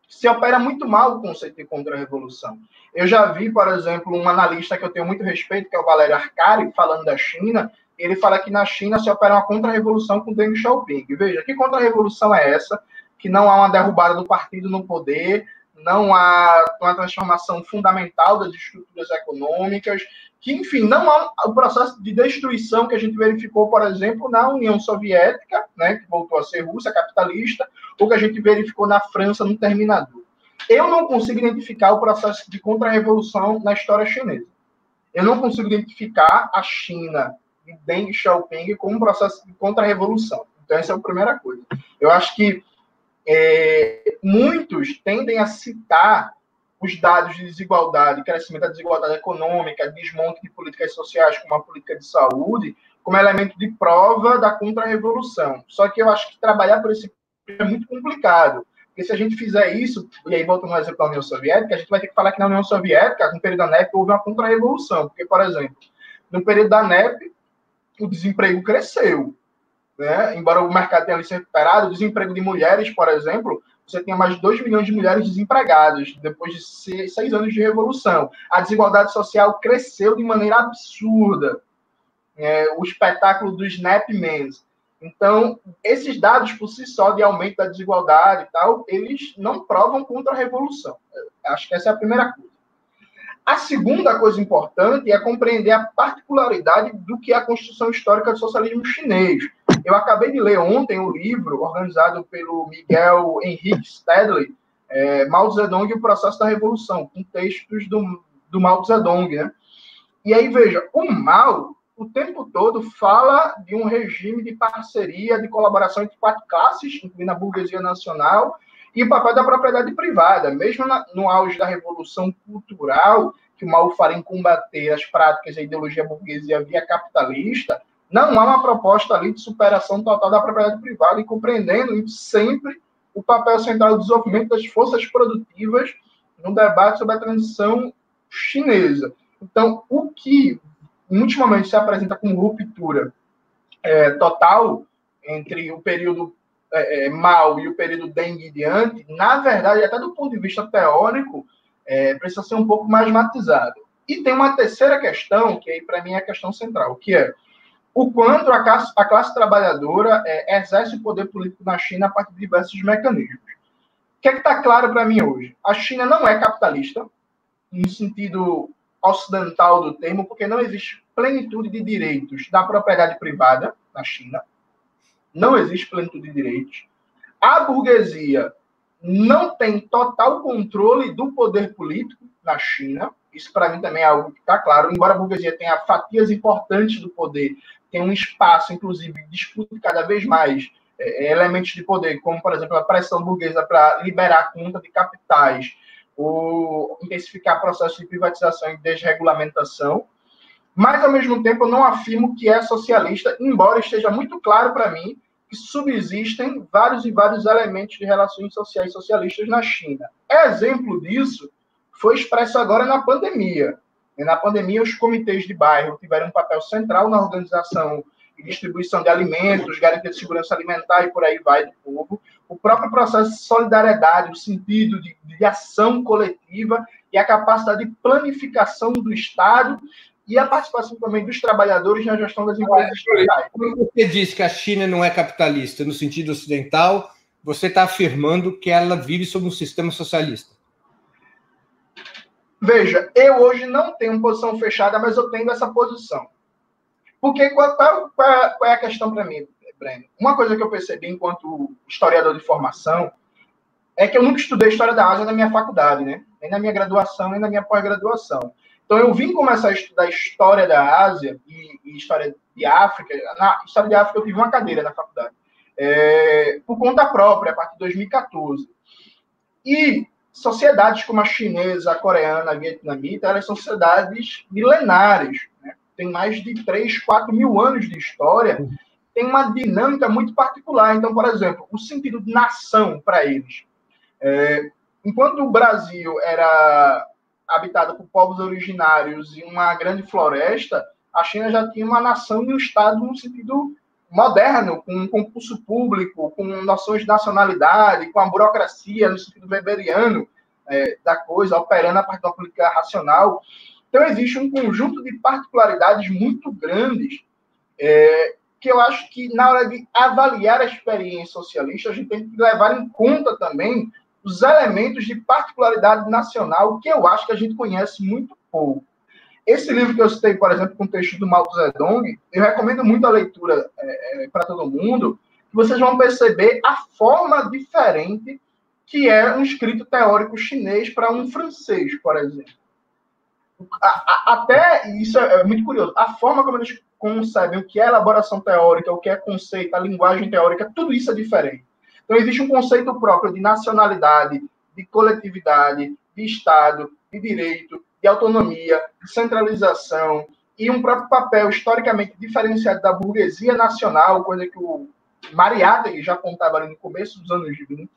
Se opera muito mal o conceito de contra-revolução. Eu já vi, por exemplo, um analista que eu tenho muito respeito, que é o Valério Arcari, falando da China, ele fala que na China se opera uma contra-revolução com Deng Xiaoping. Veja, que contra-revolução é essa? Que não há uma derrubada do partido no poder, não há uma transformação fundamental das estruturas econômicas, que, enfim, não há o processo de destruição que a gente verificou, por exemplo, na União Soviética, né, que voltou a ser Rússia capitalista, ou que a gente verificou na França no Terminador. Eu não consigo identificar o processo de contra-revolução na história chinesa. Eu não consigo identificar a China de Deng Xiaoping como um processo de contra-revolução. Então, essa é a primeira coisa. Eu acho que é, muitos tendem a citar os dados de desigualdade, crescimento da desigualdade econômica, desmonte de políticas sociais como a política de saúde, como elemento de prova da contra-revolução. Só que eu acho que trabalhar por esse é muito complicado. Porque se a gente fizer isso, e aí voltando no exemplo da União Soviética, a gente vai ter que falar que na União Soviética, no período da NEP, houve uma contra-revolução. Porque, por exemplo, no período da NEP, o desemprego cresceu. Né? Embora o mercado tenha se recuperado, o desemprego de mulheres, por exemplo, você tinha mais de 2 milhões de mulheres desempregadas depois de seis, anos de revolução. A desigualdade social cresceu de maneira absurda. É, o espetáculo dos Snapmans. Então, esses dados por si só de aumento da desigualdade e tal, eles não provam contra a revolução. Acho que essa é a primeira coisa. A segunda coisa importante é compreender a particularidade do que é a construção histórica do socialismo chinês. Eu acabei de ler ontem o um livro organizado pelo Miguel Henrique Stedley, é, Mao Zedong e o Processo da Revolução, com textos do, do Mao Zedong. Né? E aí, veja, o Mao, o tempo todo, fala de um regime de parceria, de colaboração entre quatro classes, incluindo a burguesia nacional, e o papel da propriedade privada. Mesmo na, no auge da Revolução Cultural, que o Mao fala em combater as práticas da ideologia burguesia via capitalista, não há uma proposta ali de superação total da propriedade privada e compreendendo sempre o papel central do desenvolvimento das forças produtivas no debate sobre a transição chinesa. Então, o que ultimamente se apresenta como ruptura é, total entre o período é, é, Mao e o período Deng e diante, na verdade, até do ponto de vista teórico, é, precisa ser um pouco mais matizado. E tem uma terceira questão, que aí para mim é a questão central, que é o quanto a classe, a classe trabalhadora é, exerce o poder político na China a partir de diversos mecanismos. O que é está claro para mim hoje? A China não é capitalista, no sentido ocidental do termo, porque não existe plenitude de direitos da propriedade privada na China. Não existe plenitude de direitos. A burguesia não tem total controle do poder político na China. Isso, para mim, também é algo que está claro. Embora a burguesia tenha fatias importantes do poder, tem um espaço, inclusive, disputa cada vez mais é, é, elementos de poder, como, por exemplo, a pressão burguesa para liberar a conta de capitais, ou intensificar processos de privatização e desregulamentação. Mas, ao mesmo tempo, eu não afirmo que é socialista, embora esteja muito claro para mim que subsistem vários e vários elementos de relações sociais socialistas na China. Exemplo disso foi expresso agora na pandemia. Na pandemia, os comitês de bairro tiveram um papel central na organização e distribuição de alimentos, garantia de segurança alimentar e por aí vai do povo. O próprio processo de solidariedade, o sentido de, de ação coletiva e a capacidade de planificação do Estado e a participação também dos trabalhadores na gestão das empresas estatais. Quando você diz que a China não é capitalista no sentido ocidental, você está afirmando que ela vive sob um sistema socialista. Veja, eu hoje não tenho posição fechada, mas eu tenho essa posição. Porque qual, qual, qual é a questão para mim, Breno? Uma coisa que eu percebi enquanto historiador de formação é que eu nunca estudei história da Ásia na minha faculdade, né? Nem na minha graduação, nem na minha pós-graduação. Então eu vim começar a estudar história da Ásia e, e, história de África. Na história de África eu tive uma cadeira na faculdade. É, por conta própria, a partir de 2014. E sociedades como a chinesa, a coreana, a vietnamita, elas são sociedades milenares, né? tem mais de 3, 4 mil anos de história, tem uma dinâmica muito particular. Então, por exemplo, o sentido de nação para eles. É, enquanto o Brasil era habitado por povos originários e uma grande floresta, a China já tinha uma nação e um Estado no sentido moderno, com concurso público, com noções de nacionalidade, com a burocracia no sentido weberiano é, da coisa, operando a partir da política racional. Então, existe um conjunto de particularidades muito grandes é, que eu acho que, na hora de avaliar a experiência socialista, a gente tem que levar em conta também os elementos de particularidade nacional que eu acho que a gente conhece muito pouco. Esse livro que eu citei, por exemplo, com o texto do Mao Zedong, eu recomendo muito a leitura é, é para todo mundo, vocês vão perceber a forma diferente que é um escrito teórico chinês para um francês, por exemplo. A, a, até, isso é, é muito curioso, a forma como eles concebem o que é elaboração teórica, o que é conceito, a linguagem teórica, tudo isso é diferente. Então, existe um conceito próprio de nacionalidade, de coletividade, de Estado, de direito, de autonomia, centralização e um próprio papel historicamente diferenciado da burguesia nacional, coisa que o Mariátegui já apontava ali no começo dos anos 20.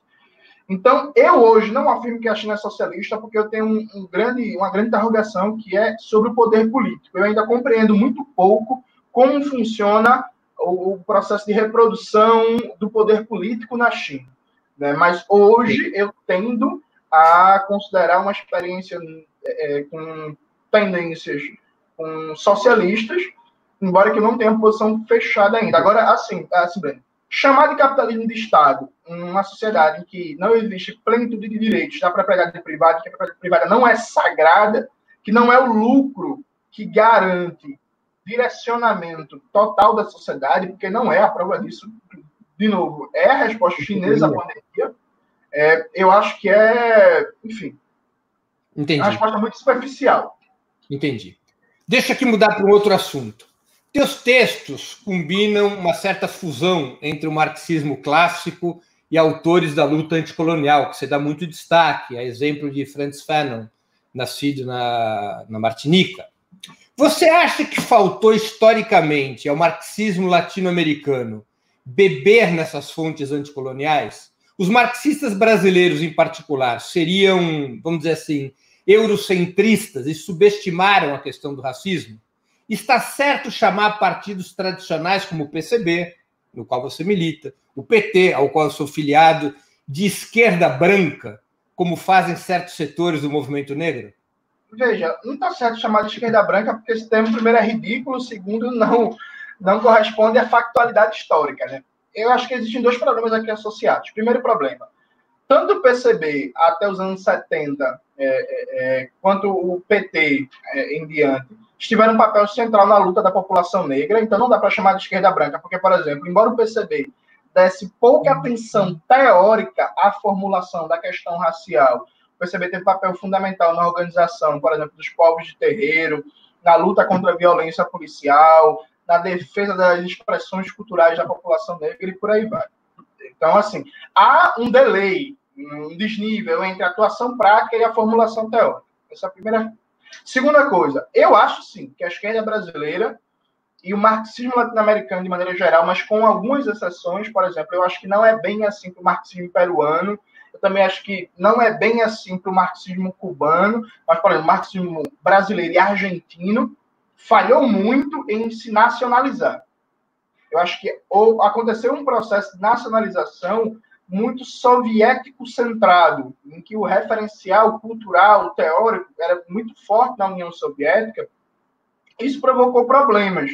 Então, eu hoje não afirmo que a China é socialista, porque eu tenho um, um grande, uma grande interrogação que é sobre o poder político. Eu ainda compreendo muito pouco como funciona o, o processo de reprodução do poder político na China. Né? Mas hoje eu tendo a considerar uma experiência é, com tendências com socialistas, embora que não tenha posição fechada ainda. Agora, assim, assim Breno, chamar de capitalismo de Estado uma sociedade em que não existe plenitude de direitos da propriedade privada, que a propriedade privada não é sagrada, que não é o lucro que garante direcionamento total da sociedade, porque não é a prova disso, de novo, é a resposta chinesa à pandemia. É, eu acho que é, enfim, Entendi. uma resposta muito superficial. Entendi. Deixa aqui mudar para um outro assunto. Teus textos combinam uma certa fusão entre o marxismo clássico e autores da luta anticolonial, que você dá muito destaque, a exemplo de Franz Fanon, nascido na, na Martinica. Você acha que faltou historicamente ao marxismo latino-americano beber nessas fontes anticoloniais? Os marxistas brasileiros, em particular, seriam, vamos dizer assim, eurocentristas e subestimaram a questão do racismo? Está certo chamar partidos tradicionais como o PCB, no qual você milita, o PT, ao qual eu sou filiado, de esquerda branca, como fazem certos setores do movimento negro? Veja, não está certo chamar de esquerda branca, porque esse termo, primeiro, é ridículo, segundo, não, não corresponde à factualidade histórica. Né? Eu acho que existem dois problemas aqui associados. Primeiro problema, tanto o PCB até os anos 70, é, é, é, quanto o PT é, em diante, tiveram um papel central na luta da população negra, então não dá para chamar de esquerda branca, porque, por exemplo, embora o PCB desse pouca atenção teórica à formulação da questão racial, o PCB teve papel fundamental na organização, por exemplo, dos povos de terreiro, na luta contra a violência policial, na defesa das expressões culturais da população negra e por aí vai. Então, assim, há um delay um desnível entre a atuação prática e a formulação teórica. Essa é a primeira. Segunda coisa, eu acho sim que a esquerda brasileira e o marxismo latino-americano de maneira geral, mas com algumas exceções, por exemplo, eu acho que não é bem assim para o marxismo peruano, eu também acho que não é bem assim para o marxismo cubano, mas, exemplo, o marxismo brasileiro e argentino falhou muito em se nacionalizar. Eu acho que ou aconteceu um processo de nacionalização muito soviético centrado, em que o referencial cultural, teórico, era muito forte na União Soviética, isso provocou problemas.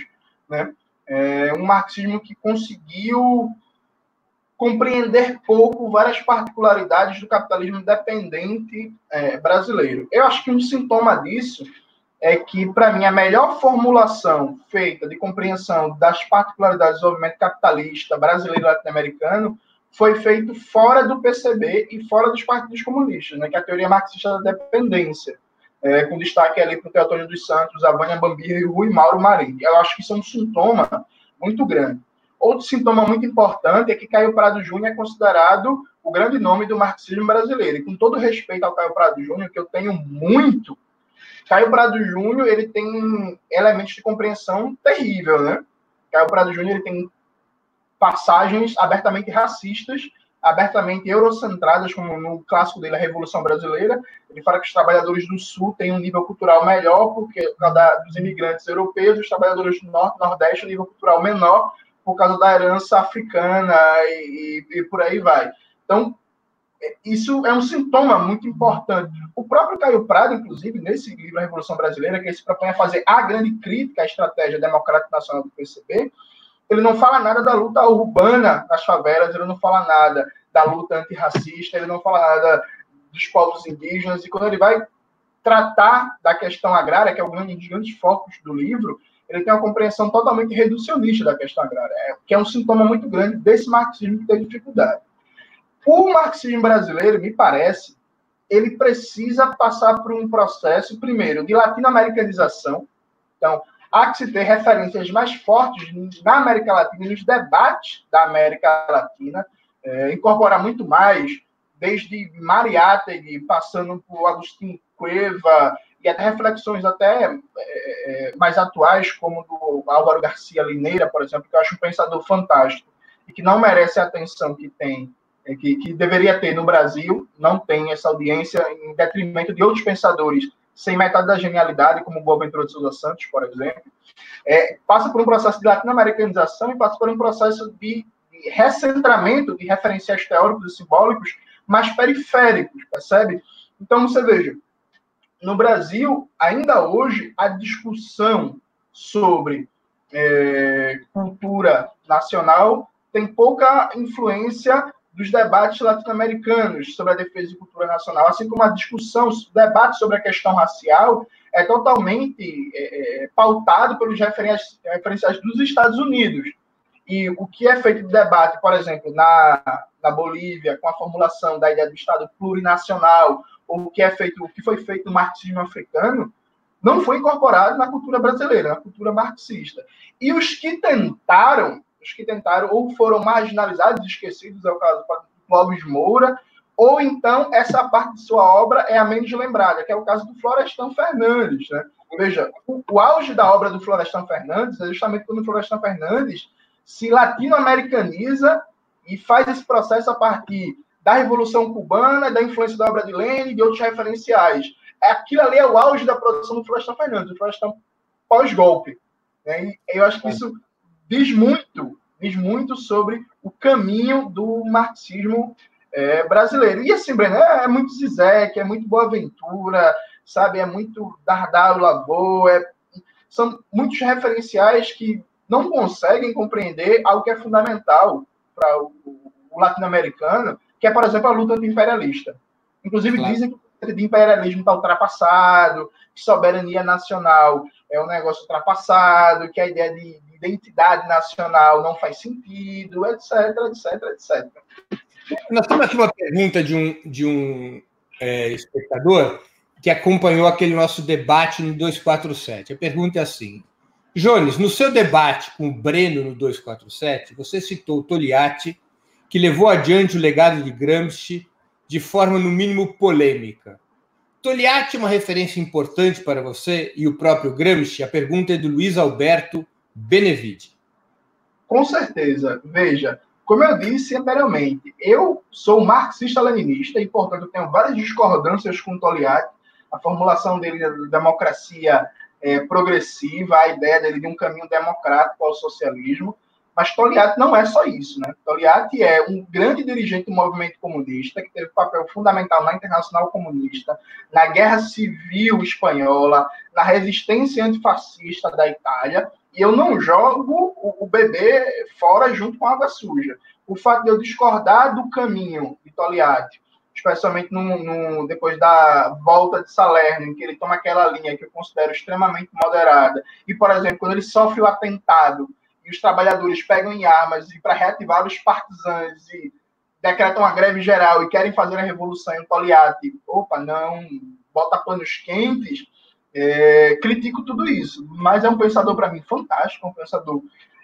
Né? É um marxismo que conseguiu compreender pouco várias particularidades do capitalismo dependente é, brasileiro. Eu acho que um sintoma disso é que, para mim, a melhor formulação feita de compreensão das particularidades do movimento capitalista brasileiro e latino-americano foi feito fora do PCB e fora dos partidos comunistas, né, que é a teoria marxista da dependência, é, com destaque ali para o Teotônio dos Santos, a Vânia Bambira e o Rui Mauro Marinho. Eu acho que isso é um sintoma muito grande. Outro sintoma muito importante é que Caio Prado Júnior é considerado o grande nome do marxismo brasileiro. E com todo respeito ao Caio Prado Júnior, que eu tenho muito, Caio Prado Júnior ele tem elementos de compreensão terrível, né? Caio Prado Júnior ele tem passagens abertamente racistas, abertamente eurocentradas, como no clássico dele, A Revolução Brasileira. Ele fala que os trabalhadores do Sul têm um nível cultural melhor, por causa dos imigrantes europeus, os trabalhadores do Norte Nordeste, um nível cultural menor, por causa da herança africana e, e, e por aí vai. Então, isso é um sintoma muito importante. O próprio Caio Prado, inclusive, nesse livro A Revolução Brasileira, que ele se propõe a fazer a grande crítica à estratégia democrática nacional do PCB, ele não fala nada da luta urbana nas favelas, ele não fala nada da luta antirracista, ele não fala nada dos povos indígenas, e quando ele vai tratar da questão agrária, que é um dos grandes focos do livro, ele tem uma compreensão totalmente reducionista da questão agrária, é, que é um sintoma muito grande desse marxismo que tem dificuldade. O marxismo brasileiro, me parece, ele precisa passar por um processo, primeiro, de latino-americanização. Então, há que se ter referências mais fortes na América Latina, nos debates da América Latina, é, incorporar muito mais desde Mariátegui, passando por Agostinho Cueva, e até reflexões até é, é, mais atuais, como do Álvaro Garcia Lineira, por exemplo, que eu acho um pensador fantástico e que não merece a atenção que tem, é, que, que deveria ter no Brasil, não tem essa audiência, em detrimento de outros pensadores sem metade da genialidade, como o Boaventura de Souza Santos, por exemplo, é, passa por um processo de latino-americanização e passa por um processo de, de recentramento de referenciais teóricos e simbólicos mais periféricos, percebe? Então, você veja, no Brasil, ainda hoje, a discussão sobre é, cultura nacional tem pouca influência dos debates latino-americanos sobre a defesa de cultura nacional, assim como a discussão, o debate sobre a questão racial é totalmente é, é pautado pelos referenciais, referenciais dos Estados Unidos. E o que é feito de debate, por exemplo, na, na Bolívia, com a formulação da ideia do Estado plurinacional, ou o que é feito, o que foi feito no marxismo africano, não foi incorporado na cultura brasileira, na cultura marxista. E os que tentaram, que tentaram ou foram marginalizados, esquecidos, é o caso do Clóvis Moura, ou então essa parte de sua obra é a menos lembrada, que é o caso do Florestan Fernandes. Né? Veja, o, o auge da obra do Florestan Fernandes é justamente quando o Florestan Fernandes se latino-americaniza e faz esse processo a partir da Revolução Cubana, da influência da obra de Lenin e de outros referenciais. Aquilo ali é o auge da produção do Florestan Fernandes, do Florestan pós-golpe. Né? E eu acho que isso diz muito, diz muito sobre o caminho do marxismo é, brasileiro. E assim, Breno, é, é muito Zizek, é muito Boaventura, sabe? É muito Dardau Lavô, é, são muitos referenciais que não conseguem compreender algo que é fundamental para o, o latino-americano, que é, por exemplo, a luta anti-imperialista. Inclusive, claro. dizem que o imperialismo está ultrapassado, que soberania nacional é um negócio ultrapassado, que a ideia de identidade nacional não faz sentido, etc, etc, etc. Nós temos aqui uma pergunta de um, de um é, espectador que acompanhou aquele nosso debate no 247. A pergunta é assim: Jones, no seu debate com o Breno no 247, você citou Togliatti que levou adiante o legado de Gramsci de forma, no mínimo, polêmica. Togliatti é uma referência importante para você e o próprio Gramsci? A pergunta é do Luiz Alberto Benevide. Com certeza. Veja, como eu disse anteriormente, eu sou marxista-leninista e, portanto, tenho várias discordâncias com Togliatti. A formulação dele da democracia é, progressiva, a ideia dele de um caminho democrático ao socialismo. Mas Togliatti não é só isso, né? Togliatti é um grande dirigente do movimento comunista, que teve papel fundamental na Internacional Comunista, na Guerra Civil Espanhola, na resistência antifascista da Itália, e eu não jogo o, bebê fora junto com a água suja. O fato de eu discordar do caminho de Togliatti, especialmente no, no, depois da volta de Salerno, em que ele toma aquela linha que eu considero extremamente moderada, e, por exemplo, quando ele sofre o atentado e os trabalhadores pegam em armas e para reativar os partisans e decretam uma greve geral e querem fazer a revolução em Toliati, opa, não, bota panos quentes, é, critico tudo isso. Mas é um pensador, para mim, fantástico, um pensador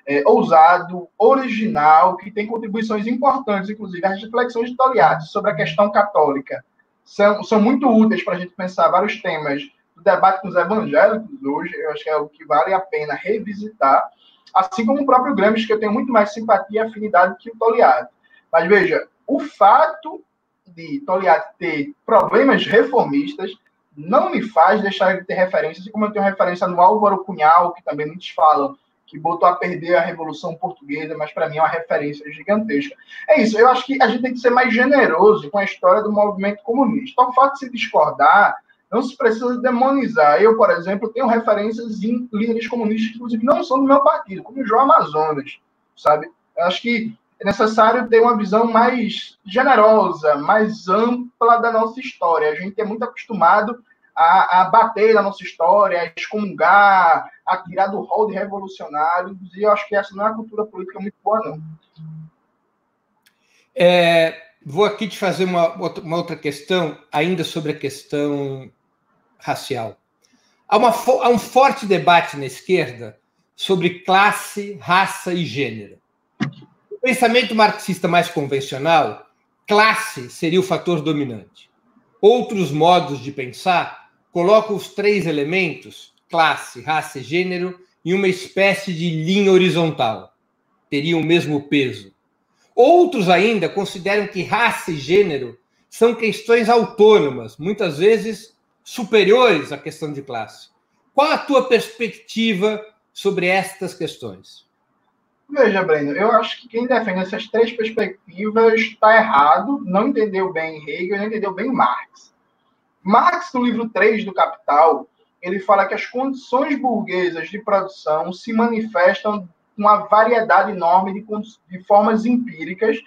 é, ousado, original, que tem contribuições importantes, inclusive as reflexões de Togliatti sobre a questão católica. São, são muito úteis para a gente pensar vários temas do debate com os evangélicos hoje, eu acho que é o que vale a pena revisitar, assim como o próprio Gramsci, que eu tenho muito mais simpatia e afinidade que o Togliatti. Mas veja, o fato de Togliatti ter problemas reformistas não me faz deixar de ter referências, assim como eu tenho referência no Álvaro Cunhal, que também muitos falam, que botou a perder a Revolução Portuguesa, mas para mim é uma referência gigantesca. É isso, eu acho que a gente tem que ser mais generoso com a história do movimento comunista. Então, o fato de se discordar não se precisa demonizar. Eu, por exemplo, tenho referências em líderes comunistas inclusive, não são do meu partido, como João Amazonas, sabe? Eu acho que é necessário ter uma visão mais generosa, mais ampla da nossa história. A gente é muito acostumado a, a bater na nossa história, a excomungar, a tirar do rol de revolucionário. E eu acho que essa não é uma cultura política muito boa, não. É, vou aqui te fazer uma, uma outra questão, ainda sobre a questão racial. Há, uma, há um forte debate na esquerda sobre classe, raça e gênero. O pensamento marxista mais convencional classe seria o fator dominante. Outros modos de pensar colocam os três elementos, classe, raça e gênero, em uma espécie de linha horizontal. Teriam o mesmo peso. Outros ainda consideram que raça e gênero são questões autônomas, muitas vezes superiores à questão de classe. Qual a tua perspectiva sobre estas questões? Veja, Breno, eu acho que quem defende essas três perspectivas está errado, não entendeu bem Hegel, não entendeu bem Marx. Marx, no livro 3 do Capital, ele fala que as condições burguesas de produção se manifestam uma variedade enorme de, de formas empíricas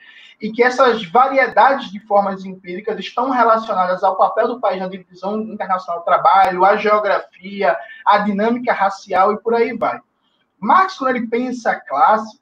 e que essas variedades de formas empíricas estão relacionadas ao papel do país na divisão internacional do trabalho, à geografia, à dinâmica racial e por aí vai. Marx, quando ele pensa a classe,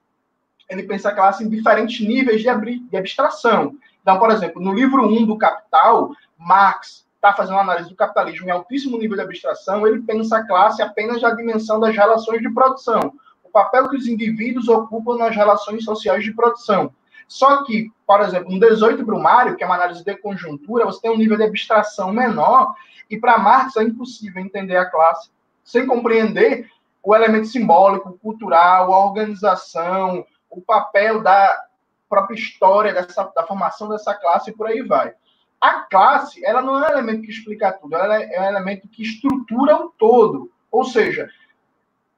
ele pensa a classe em diferentes níveis de, abstração. Então, por exemplo, no livro 1 do Capital, Marx está fazendo uma análise do capitalismo em altíssimo nível de abstração, ele pensa a classe apenas na dimensão das relações de produção, papel que os indivíduos ocupam nas relações sociais de produção. Só que, por exemplo, no 18 Brumário, que é uma análise de conjuntura, você tem um nível de abstração menor, e para Marx é impossível entender a classe sem compreender o elemento simbólico, cultural, a organização, o papel da própria história dessa, da formação dessa classe e por aí vai. A classe, ela não é um elemento que explica tudo, ela é um elemento que estrutura o todo. Ou seja,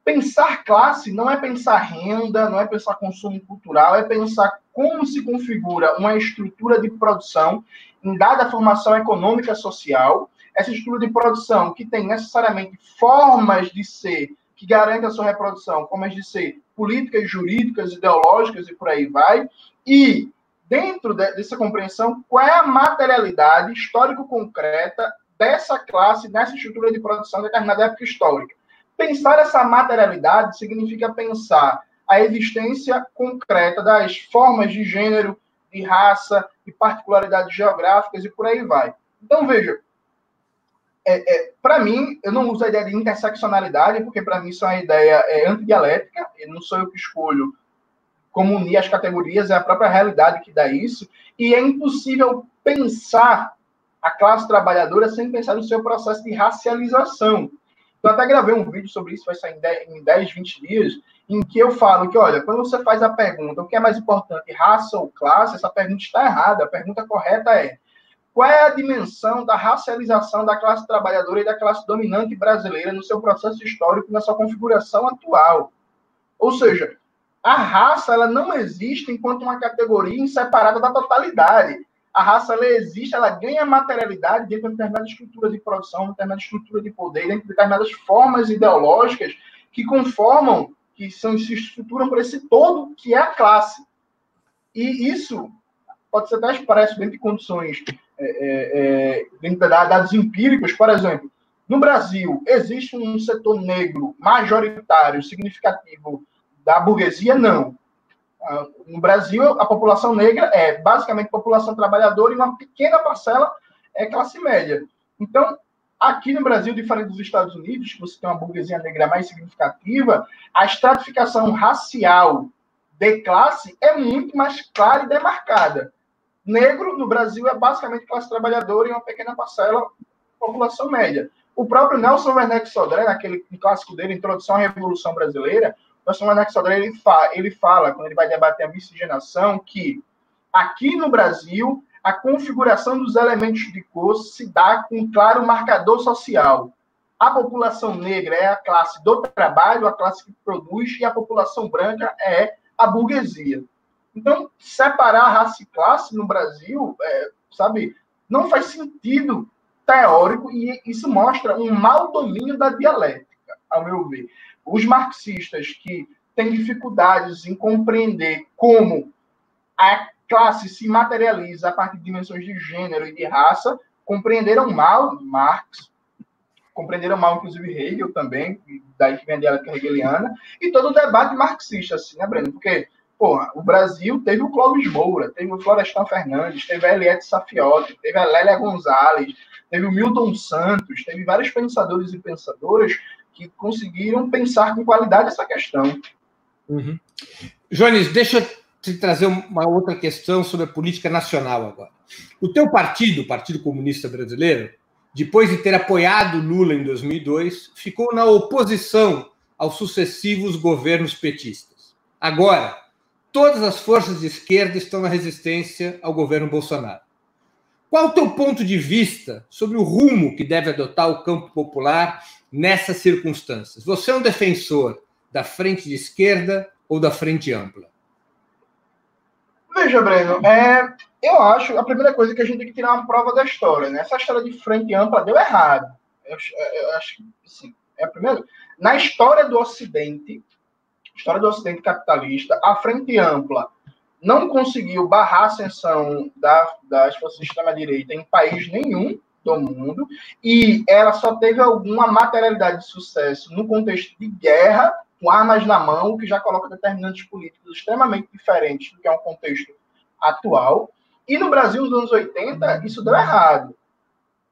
pensar classe não é pensar renda, não é pensar consumo cultural, é pensar como se configura uma estrutura de produção em dada formação econômica social, essa estrutura de produção que tem necessariamente formas de ser que garantem a sua reprodução, como de ser políticas, jurídicas, ideológicas e por aí vai. E, dentro de, dessa compreensão, qual é a materialidade histórico-concreta dessa classe, nessa estrutura de produção de determinada época histórica. Pensar essa materialidade significa pensar a existência concreta das formas de gênero, de raça, de particularidades geográficas e por aí vai. Então, veja, é, é, para mim, eu não uso a ideia de interseccionalidade, porque para mim isso é uma ideia é, antidialética, não sou eu que escolho como unir as categorias, é a própria realidade que dá isso, e é impossível pensar a classe trabalhadora sem pensar no seu processo de racialização. Eu até gravei um vídeo sobre isso, vai sair em 10, 20 dias, em que eu falo que, olha, quando você faz a pergunta, o que é mais importante, raça ou classe, essa pergunta está errada. A pergunta correta é, qual é a dimensão da racialização da classe trabalhadora e da classe dominante brasileira no seu processo histórico, na sua configuração atual. Ou seja, a raça ela não existe enquanto uma categoria inseparada da totalidade. A raça ela existe, ela ganha materialidade dentro de determinada estrutura de produção, determinada estrutura de poder, dentro de determinadas formas ideológicas que conformam, que são, se estruturam por esse todo que é a classe. E isso pode ser até parece dentro de condições é, é, é, dentro de dados empíricos, por exemplo, no Brasil, existe um setor negro majoritário, significativo da burguesia? Não. Ah, no Brasil, a população negra é basicamente população trabalhadora e uma pequena parcela é classe média. Então, aqui no Brasil, diferente dos Estados Unidos, que você tem uma burguesia negra mais significativa, a estratificação racial de classe é muito mais clara e demarcada negro no Brasil é basicamente classe trabalhadora e uma pequena parcela população média. O próprio Nelson Werneck Sodré, naquele clássico dele, Introdução à Revolução Brasileira, Werneck Sodré, ele, fa ele fala, quando ele vai debater a miscigenação, que aqui no Brasil, a configuração dos elementos de cor se dá com um claro marcador social. A população negra é a classe do trabalho, a classe que produz, e a população branca é a burguesia. Então, separar raça e classe no Brasil, é, sabe, não faz sentido teórico e isso mostra um mau domínio da dialética, ao meu ver. Os marxistas que têm dificuldades em compreender como a classe se materializa a partir de dimensões de gênero e de raça, compreenderam mal Marx, compreenderam mal, inclusive, Hegel também, daí que vem dialética hegeliana, e todo o debate marxista, assim, né, Breno? Porque Porra, o Brasil teve o Clóvis Moura, teve o Florestan Fernandes, teve a Eliette Safiotti, teve a Lélia Gonzalez, teve o Milton Santos, teve vários pensadores e pensadoras que conseguiram pensar com qualidade essa questão. Uhum. Jones, deixa eu te trazer uma outra questão sobre a política nacional agora. O teu partido, o Partido Comunista Brasileiro, depois de ter apoiado Lula em 2002, ficou na oposição aos sucessivos governos petistas. Agora, todas as forças de esquerda estão na resistência ao governo Bolsonaro. Qual o teu ponto de vista sobre o rumo que deve adotar o campo popular nessas circunstâncias? Você é um defensor da frente de esquerda ou da frente ampla? Veja, Breno, é, eu acho a primeira coisa que a gente tem que tirar uma prova da história, né? Essa história de frente ampla deu errado. Eu, eu, eu acho que, assim, é a primeira. Na história do Ocidente, história do Ocidente capitalista, a frente ampla não conseguiu barrar a ascensão da, das forças de extrema-direita em país nenhum do mundo, e ela só teve alguma materialidade de sucesso no contexto de guerra, com armas na mão, que já coloca determinantes políticos extremamente diferentes do que é um contexto atual. E no Brasil, nos anos 80, isso deu errado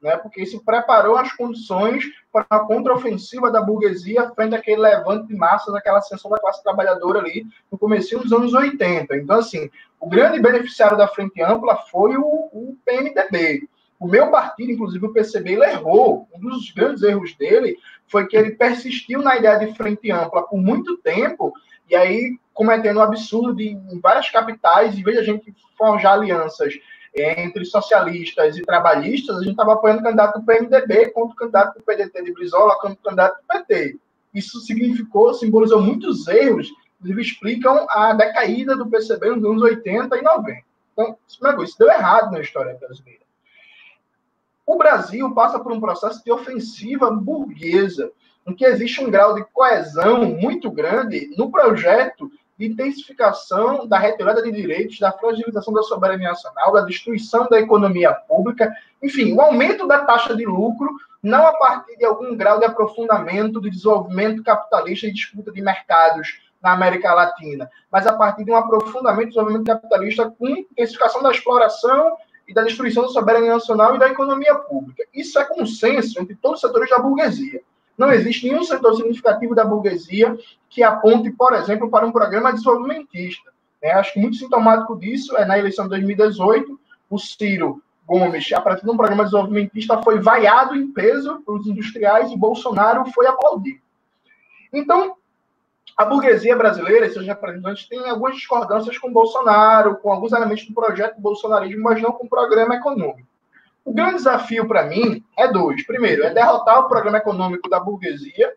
né, porque isso preparou as condições para a contraofensiva da burguesia frente àquele levante de massas, aquela ascensão da classe trabalhadora ali no começo dos anos 80. Então, assim, o grande beneficiário da Frente Ampla foi o, o PMDB. O meu partido, inclusive o PCB, ele errou. Um dos grandes erros dele foi que ele persistiu na ideia de Frente Ampla por muito tempo, e aí cometendo o um absurdo de, em várias capitais, vez de a gente forjar alianças entre socialistas e trabalhistas, a gente estava apoiando o candidato do PMDB contra o candidato do PDT de Brizola contra o candidato do PT. Isso significou, simbolizou muitos erros, inclusive explicam a decaída do PCB nos anos 80 e 90. Então, isso deu errado na história brasileira. O Brasil passa por um processo de ofensiva burguesa, em que existe um grau de coesão muito grande no projeto de intensificação da retirada de direitos, da fragilização da soberania nacional, da destruição da economia pública, enfim, o aumento da taxa de lucro, não a partir de algum grau de aprofundamento do desenvolvimento capitalista e disputa de mercados na América Latina, mas a partir de um aprofundamento do desenvolvimento capitalista com intensificação da exploração e da destruição da soberania nacional e da economia pública. Isso é consenso entre todos os setores da burguesia. Não existe nenhum setor significativo da burguesia que aponte, por exemplo, para um programa desenvolvimentista. É, acho que muito sintomático disso é na eleição de 2018, o Ciro Gomes, a partir de um programa desenvolvimentista, foi vaiado em peso pelos industriais e Bolsonaro foi aplaudido. Então, a burguesia brasileira, esses representantes, têm algumas discordâncias com Bolsonaro, com alguns elementos do projeto do bolsonarismo, mas não com o programa econômico. O grande desafio para mim é dois. Primeiro, é derrotar o programa econômico da burguesia.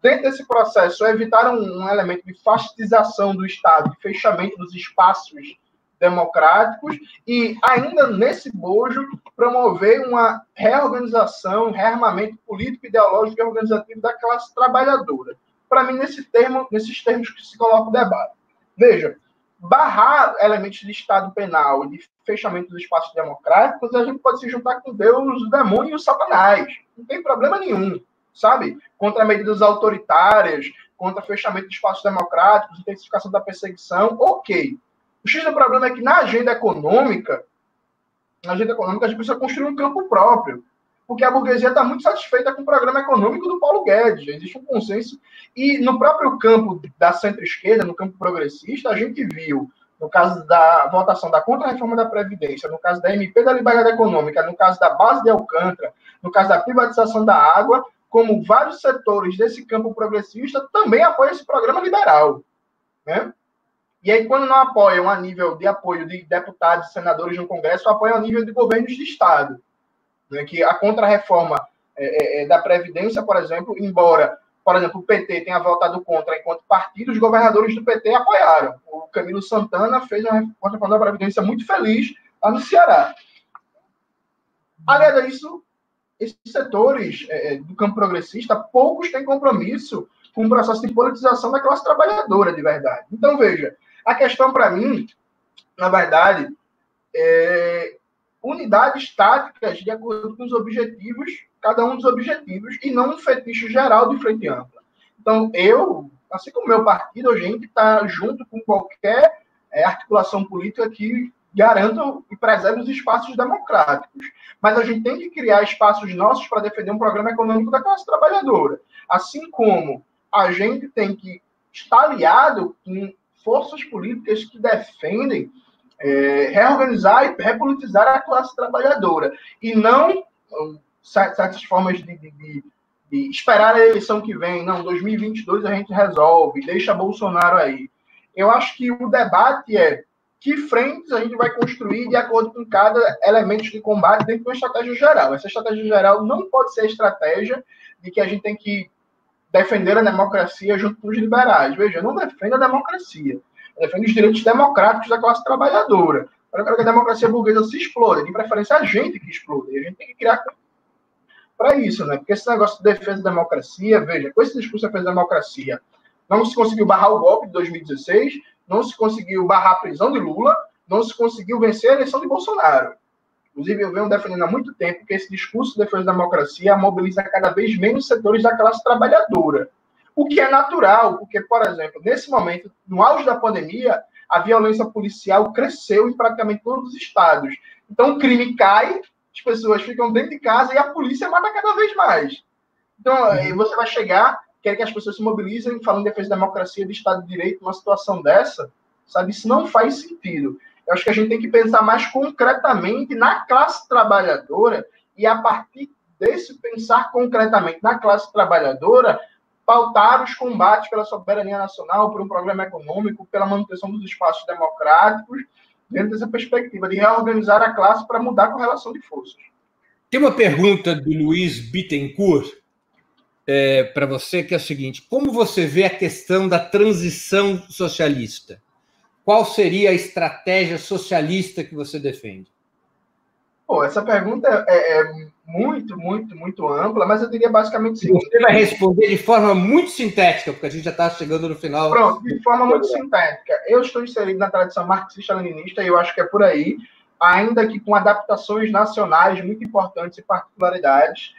Dentro desse processo, é evitar um, um elemento de fascistização do Estado, de fechamento dos espaços democráticos e, ainda nesse bojo, promover uma reorganização, rearmamento político, ideológico e organizativo da classe trabalhadora. Para mim, nesse termo, nesses termos que se coloca o debate. Veja, barrar elementos de Estado penal e de fechamento dos espaços democráticos, a gente pode se juntar com Deus, o demônio e o satanás. Não tem problema nenhum, sabe? Contra medidas autoritárias, contra fechamento de espaços democráticos, intensificação da perseguição, ok. O X do problema é que na agenda econômica, na agenda econômica, a gente precisa construir um campo próprio porque a burguesia está muito satisfeita com o programa econômico do Paulo Guedes. Existe um consenso. E no próprio campo da centro-esquerda, no campo progressista, a gente viu, no caso da votação da contra-reforma da Previdência, no caso da MP da Liberdade Econômica, no caso da base de Alcântara, no caso da privatização da água, como vários setores desse campo progressista também apoiam esse programa liberal. Né? E aí, quando não apoiam a nível de apoio de deputados e senadores no Congresso, apoiam a nível de governos de Estado né, que a contrarreforma é, é, é, da Previdência, por exemplo, embora, por exemplo, o PT tenha votado contra enquanto partido, os governadores do PT apoiaram. O Camilo Santana fez uma contrarreforma da Previdência muito feliz lá no Ceará. Aliás a isso, esses setores é, é, do campo progressista, poucos têm compromisso com o processo de politização da classe trabalhadora, de verdade. Então, veja, a questão para mim, na verdade, é, unidades táticas de acordo com os objetivos, cada um dos objetivos, e não um fetiche geral de frente ampla. Então, eu, assim como meu partido, a gente está junto com qualquer é, articulação política que garanta e preserve os espaços democráticos. Mas a gente tem que criar espaços nossos para defender um programa econômico da classe trabalhadora. Assim como a gente tem que estar aliado em forças políticas que defendem é, reorganizar e repolitizar a classe trabalhadora e não certas formas de, de, de, de, esperar a eleição que vem, não, 2022 a gente resolve, deixa Bolsonaro aí. Eu acho que o debate é que frentes a gente vai construir de acordo com cada elemento de combate dentro de uma estratégia geral. Essa estratégia geral não pode ser a estratégia de que a gente tem que defender a democracia junto com os liberais. Veja, eu não defendo a democracia. Eu defendo os direitos democráticos da classe trabalhadora. Eu quero que a democracia burguesa se exploda, de preferência a gente que exploda. E a gente tem que criar para isso, né? Porque esse negócio de defesa da democracia, veja, com esse discurso de defesa da democracia, não se conseguiu barrar o golpe de 2016, não se conseguiu barrar a prisão de Lula, não se conseguiu vencer a eleição de Bolsonaro. Inclusive, eu venho defendendo há muito tempo que esse discurso de defesa da democracia mobiliza cada vez menos setores da classe trabalhadora. O que é natural, porque, por exemplo, nesse momento, no auge da pandemia, a violência policial cresceu em praticamente todos os estados. Então, o crime cai, as pessoas ficam dentro de casa e a polícia mata cada vez mais. Então, aí você vai chegar, quer que as pessoas se mobilizem falando em defesa da democracia, de Estado de Direito, numa situação dessa, sabe? Isso não faz sentido. Eu acho que a gente tem que pensar mais concretamente na classe trabalhadora e, a partir desse pensar concretamente na classe trabalhadora, pautar os combates pela soberania nacional, por um programa econômico, pela manutenção dos espaços democráticos, dentro dessa perspectiva de reorganizar a classe para mudar a correlação de forças. Tem uma pergunta do Luiz Bittencourt é, para você, que é a seguinte: como você vê a questão da transição socialista? Qual seria a estratégia socialista que você defende? Pô, essa pergunta é, é, muito, muito, muito ampla, mas eu diria basicamente o seguinte. Você vai responder de forma muito sintética, porque a gente já está chegando no final. Pronto, de forma muito sintética. Eu estou inserido na tradição marxista-leninista e eu acho que é por aí, ainda que com adaptações nacionais muito importantes e particularidades.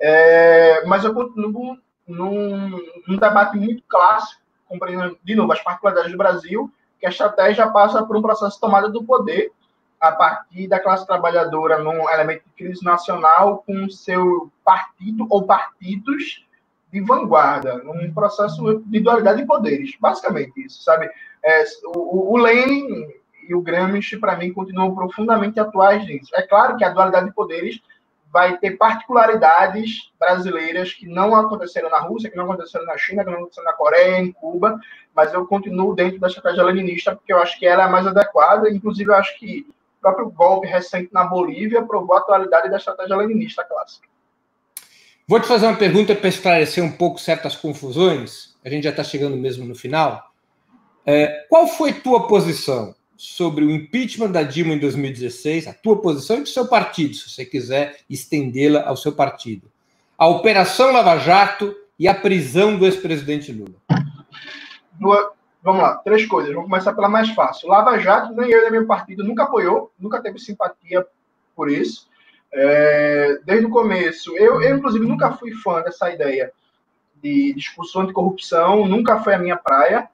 É, mas eu continuo num, num debate muito clássico, compreendendo, de novo, as particularidades do Brasil, que a estratégia passa por um processo de tomada do poder a partir da classe trabalhadora num elemento de crise nacional com seu partido ou partidos de vanguarda, num processo de dualidade de poderes. Basicamente isso, sabe? É, o, o Lenin e o Gramsci, para mim, continuam profundamente atuais nisso. É claro que a dualidade de poderes vai ter particularidades brasileiras que não aconteceram na Rússia, que não aconteceram na China, que não aconteceram na Coreia, em Cuba, mas eu continuo dentro da estratégia leninista porque eu acho que ela é a mais adequada. Inclusive, eu acho que o próprio golpe recente na Bolívia provou a atualidade da estratégia leninista clássica. Vou te fazer uma pergunta para esclarecer um pouco certas confusões. A gente já está chegando mesmo no final. É, qual foi tua posição sobre o impeachment da Dilma em 2016, a tua posição e do seu partido, se você quiser estendê-la ao seu partido. A Operação Lava Jato e a prisão do ex-presidente Lula. Vamos lá, três coisas. Vamos começar pela mais fácil. Lava Jato, nem eu nem meu partido nunca apoiou, nunca teve simpatia por isso. É, desde o começo. Eu, eu, inclusive, nunca fui fã dessa ideia de discussão de corrupção, nunca foi a minha praia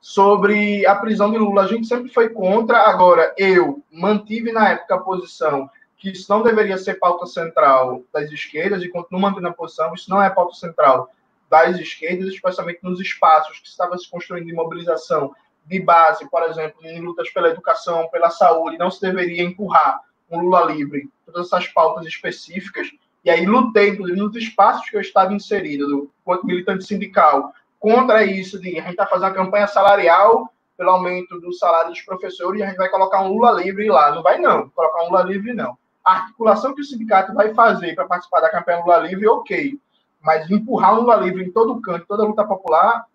sobre a prisão de Lula. A gente sempre foi contra. Agora, eu mantive na época a posição que isso não deveria ser pauta central das esquerdas e continuo mantendo a posição. Isso não é pauta central das esquerdas, especialmente nos espaços que estava se construindo de mobilização de base, por exemplo, em lutas pela educação, pela saúde. Não se deveria empurrar um Lula livre, todas essas pautas específicas. E aí lutei, inclusive, nos espaços que eu estava inserido, enquanto militante sindical, contra isso de a gente está fazendo uma campanha salarial pelo aumento do salário dos professores e a gente vai colocar um Lula livre lá. Não vai, não. Colocar um Lula livre, não. A articulação que o sindicato vai fazer para participar da campanha Lula livre, ok. Mas empurrar um Lula livre em todo canto, toda luta popular,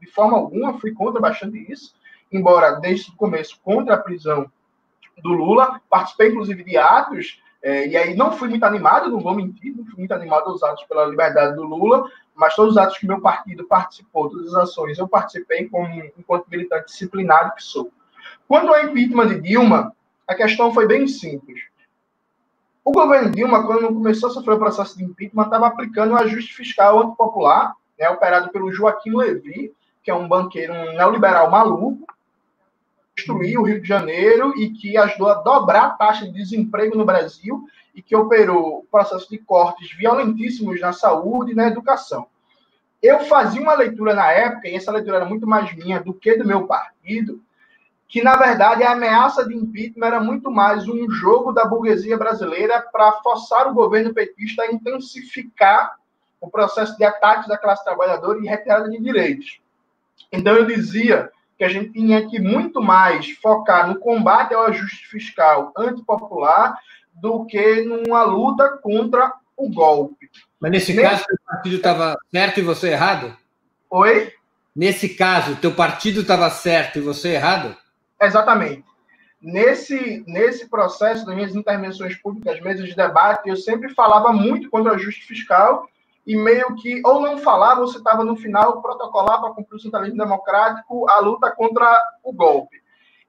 de forma alguma, fui contra bastante isso. Embora, desde o começo, contra a prisão do Lula, participei, inclusive, de atos é, e aí não fui muito animado, não vou mentir, não fui muito animado aos atos pela liberdade do Lula, mas todos os atos que meu partido participou, todas as ações, eu participei como, enquanto militante disciplinado que sou. Quando ao impeachment de Dilma, a questão foi bem simples. O governo Dilma, quando começou a sofrer o processo de impeachment, estava aplicando um ajuste fiscal antipopular, né, operado pelo Joaquim Levy, que é um banqueiro, um neoliberal maluco, destruir o Rio de Janeiro e que ajudou a dobrar a taxa de desemprego no Brasil e que operou processo de cortes violentíssimos na saúde e na educação. eu fazia uma leitura na época, e essa leitura era muito mais minha do que do meu partido, que, na verdade, a ameaça de impeachment era muito mais um jogo da burguesia brasileira para forçar o governo petista a intensificar o processo de ataques à classe trabalhadora e retirada de direitos. Então, eu dizia que a gente tinha que muito mais focar no combate ao ajuste fiscal antipopular do que numa luta contra o golpe. Mas nesse Nesse... caso, o partido estava certo e você errado? Oi? Nesse caso, teu partido estava certo e você errado? Exatamente. Nesse, nesse processo das minhas intervenções públicas, mesas de debate, eu sempre falava muito contra o ajuste fiscal e meio que ou não falava você estava no final protocolar para cumprir o centralismo democrático a luta contra o golpe.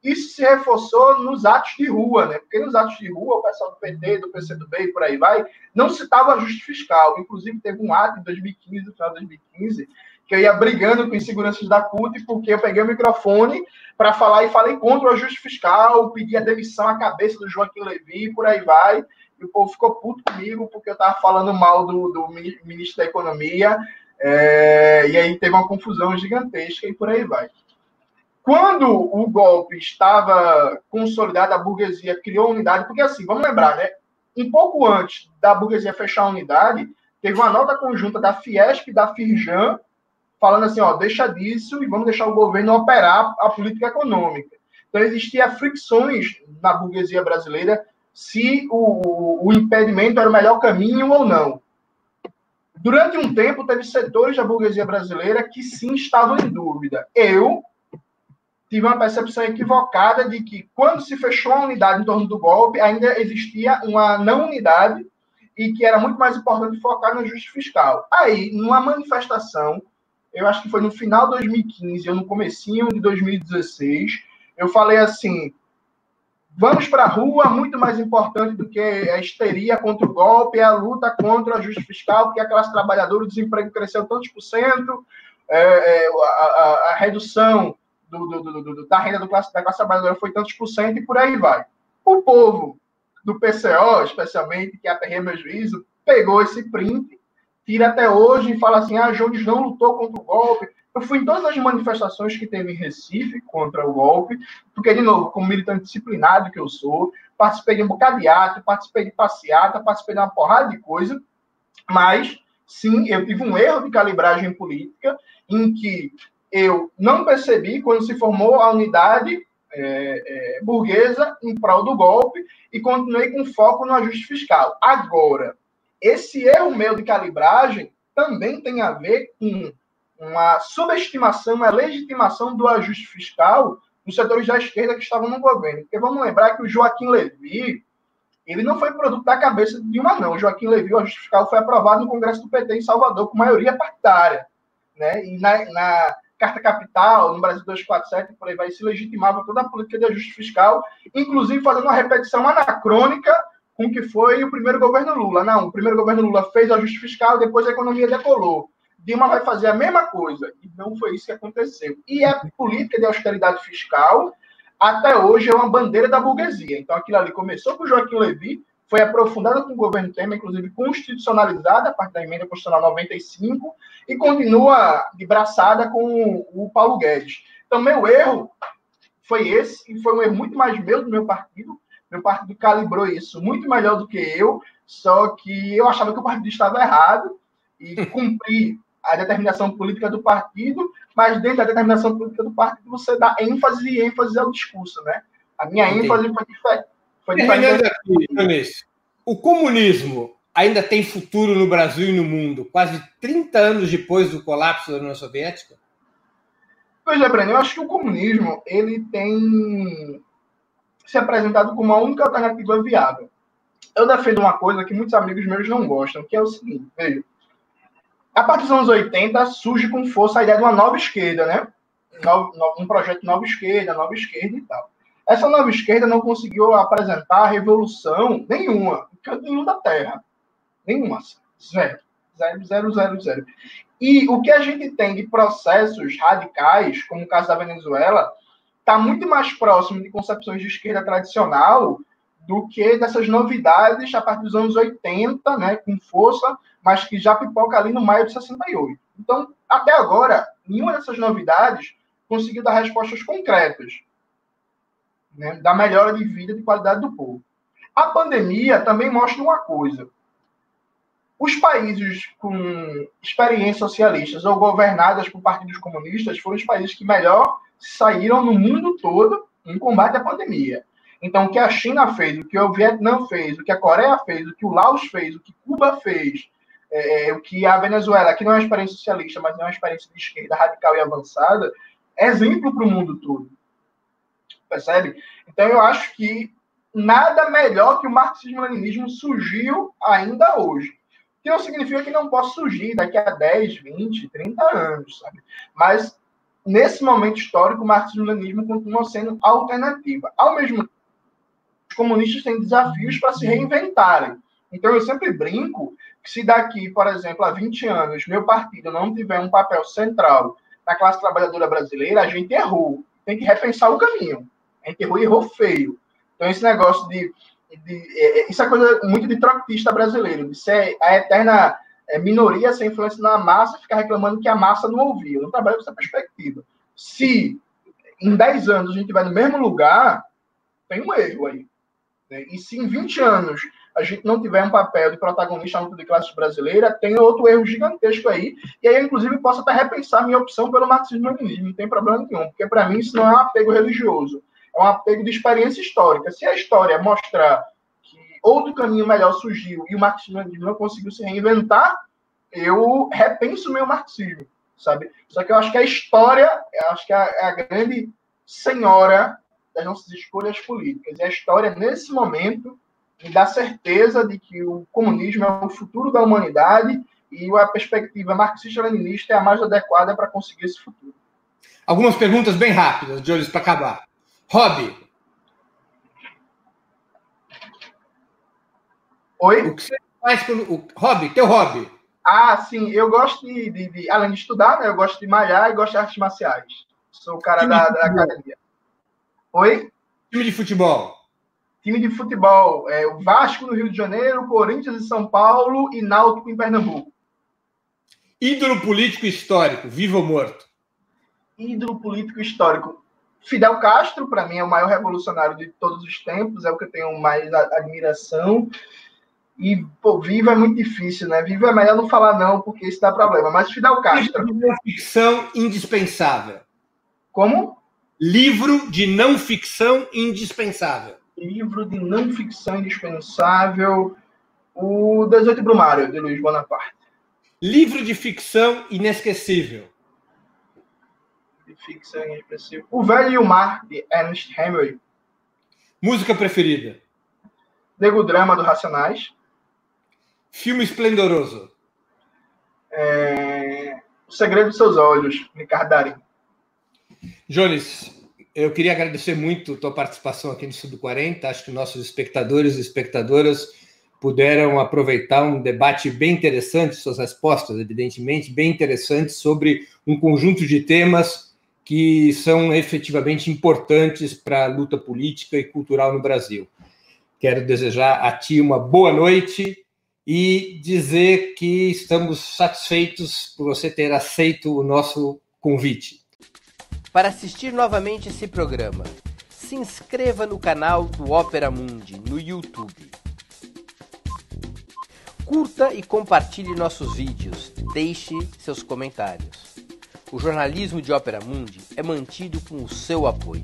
Isso se reforçou nos atos de rua, né? Porque nos atos de rua, o pessoal do PT, do PCdoB e por aí vai, não citava ajuste fiscal. Inclusive, teve um ato em 2015, no final de 2015, que eu ia brigando com inseguranças da CUT, porque eu peguei o microfone para falar e falei contra o ajuste fiscal, pedi a demissão à cabeça do Joaquim Levy, e por aí vai. E o povo ficou puto comigo porque eu estava falando mal do, do, ministro da Economia, é, e aí teve uma confusão gigantesca e por aí vai. Quando o golpe estava consolidado, a burguesia criou unidade, porque assim, vamos lembrar, né? Um pouco antes da burguesia fechar a unidade, teve uma nota conjunta da Fiesp e da Firjan falando assim, ó, deixa disso e vamos deixar o governo operar a política econômica. Então, existia fricções na burguesia brasileira se o, o impedimento era o melhor caminho ou não. Durante um tempo, teve setores da burguesia brasileira que sim estavam em dúvida. Eu tive uma percepção equivocada de que, quando se fechou a unidade em torno do golpe, ainda existia uma não unidade e que era muito mais importante focar no ajuste fiscal. Aí, numa manifestação eu acho que foi no final de 2015 ou no comecinho de 2016, eu falei assim, vamos para a rua, muito mais importante do que a histeria contra o golpe, é a luta contra o ajuste fiscal, porque a classe trabalhadora, o desemprego cresceu tantos por cento, é, é, a, a, a, redução do, do, do, da renda classe, da classe trabalhadora foi tantos por cento e por aí vai. O povo do PCO, especialmente, que aterrei meu juízo, pegou esse print tira até hoje e fala assim: ah, Jones não lutou contra o golpe. Eu fui em todas as manifestações que teve em Recife contra o golpe, porque, de novo, como militante disciplinado que eu sou, participei de um bocado de ato, participei de passeata, participei de uma porrada de coisa, mas, sim, eu tive um erro de calibragem política em que eu não percebi quando se formou a unidade é, é, burguesa em prol do golpe e continuei com foco no ajuste fiscal. Agora, esse erro meu de calibragem também tem a ver com uma subestimação, uma legitimação do ajuste fiscal nos setores da esquerda que estavam no governo. Porque vamos lembrar que o Joaquim Levy, ele não foi produto da cabeça de uma, não. O Joaquim Levy, o ajuste fiscal, foi aprovado no Congresso do PT em Salvador com maioria partidária. Né? E na, na Carta Capital, no Brasil 247, por aí vai, se legitimava toda a política de ajuste fiscal, inclusive fazendo uma repetição anacrônica com que foi o primeiro governo Lula. Não, o primeiro governo Lula fez o ajuste fiscal, depois a economia decolou. Dilma vai fazer a mesma coisa. E não foi isso que aconteceu. E a política de austeridade fiscal, até hoje, é uma bandeira da burguesia. Então, aquilo ali começou com o Joaquim Levy, foi aprofundada com o governo Temer, inclusive constitucionalizada a partir da emenda constitucional 95, e continua de braçada com o Paulo Guedes. Então, meu erro foi esse, e foi um erro muito mais meu do meu partido, meu partido calibrou isso muito melhor do que eu, só que eu achava que o partido estava errado e [LAUGHS] cumpri a determinação política do partido, mas dentro da determinação política do partido você dá ênfase e ênfase ao discurso, né? A minha Entendi. ênfase foi diferente. Foi diferente. Aqui, o comunismo ainda tem futuro no Brasil e no mundo, quase 30 anos depois do colapso da União Soviética? Pois é, Breno, eu acho que o comunismo ele tem se apresentado como a única alternativa viável. Eu defendo uma coisa que muitos amigos meus não gostam, que é o seguinte, veja, a partir dos anos 80 surge com força a ideia de uma nova esquerda, né? Um projeto nova esquerda, nova esquerda e tal. Essa nova esquerda não conseguiu apresentar revolução nenhuma, nenhum da Terra. Nenhuma. Zero. Zero, zero, zero, zero. E o que a gente tem de processos radicais, como o caso da Venezuela, está muito mais próximo de concepções de esquerda tradicional do que dessas novidades a partir dos anos 80, né, com força, mas que já pipoca ali no maio de 68. Então, até agora, nenhuma dessas novidades conseguiu dar respostas concretas né, da melhora de vida e de qualidade do povo. A pandemia também mostra uma coisa. Os países com experiências socialistas ou governadas por partidos comunistas foram os países que melhor saíram no mundo todo em combate à pandemia. Então, o que a China fez, o que o Vietnã fez, o que a Coreia fez, o que o Laos fez, o que Cuba fez, é, o que a Venezuela, que não é uma experiência socialista, mas é uma experiência de esquerda radical e avançada, é exemplo para o mundo todo. Percebe? Então, eu acho que nada melhor que o marxismo-leninismo surgiu ainda hoje. Que não significa que não possa surgir daqui a 10, 20, 30 anos, sabe? Mas, nesse momento histórico, o marxismo-leninismo continua sendo alternativa. Ao mesmo tempo, os comunistas têm desafios para se reinventarem. Então, eu sempre brinco que se daqui, por exemplo, a 20 anos, meu partido não tiver um papel central na classe trabalhadora brasileira, a gente errou. Tem que repensar o caminho. A gente errou e errou feio. Então, esse negócio de. de é, é isso é coisa muito de troctista brasileiro, de ser a eterna é, minoria sem influência na massa, ficar reclamando que a massa não ouvia. Eu não trabalho com essa perspectiva. Se em 10 anos a gente vai no mesmo lugar, tem um erro aí. Né? E se em 20 anos a gente não tiver um papel de protagonista luta de classes brasileira, tem outro erro gigantesco aí. E aí, inclusive, posso até repensar minha opção pelo marxismo-leninismo, não tem problema nenhum, porque para mim isso não é um apego religioso, é um apego de experiência histórica. Se a história mostrar outro caminho melhor surgiu e o marxismo-leninismo não conseguiu se reinventar, eu repenso o meu marxismo, sabe? Só que eu acho que a história, acho que é a, grande senhora das nossas escolhas políticas. E a história, nesse momento, me dá certeza de que o comunismo é o futuro da humanidade e a perspectiva marxista-leninista é a mais adequada para conseguir esse futuro. Algumas perguntas bem rápidas, olhos para acabar. Hobby. Oi? O que você faz pelo. O hobby, teu hobby. Ah, sim, eu gosto de, de, de, além de estudar, né, eu gosto de malhar e gosto de artes marciais. Sou o cara da, da academia. Oi? Time de futebol. Time de futebol, é, o Vasco no Rio de Janeiro, Corinthians em São Paulo e Náutico em Pernambuco. Ídolo político histórico, vivo ou morto? Ídolo político histórico. Fidel Castro, para mim, é o maior revolucionário de todos os tempos, é o que eu tenho mais admiração. E, pô, vivo é muito difícil, né? Vivo é melhor não falar não, porque isso dá problema. Mas Fidel Castro. Ficção indispensável. Como? Livro de não ficção indispensável livro de não ficção indispensável, o 18 Brumário, de Luiz Bonaparte. Livro de ficção inesquecível. De ficção inesquecível. O Velho e o Mar, de Ernest Hemingway. Música preferida? Nego Drama, do Racionais. Filme esplendoroso? É... O Segredo dos Seus Olhos, Ricardo Darim. Jones, eu queria agradecer muito a tua participação aqui no Sub 40. Acho que nossos espectadores e espectadoras puderam aproveitar um debate bem interessante, suas respostas, evidentemente, bem interessantes sobre um conjunto de temas que são efetivamente importantes para a luta política e cultural no Brasil. Quero desejar a ti uma boa noite e dizer que estamos satisfeitos por você ter aceito o nosso convite. Para assistir novamente esse programa, se inscreva no canal do Opera Mundi no YouTube. Curta e compartilhe nossos vídeos, deixe seus comentários. O jornalismo de Opera Mundi é mantido com o seu apoio.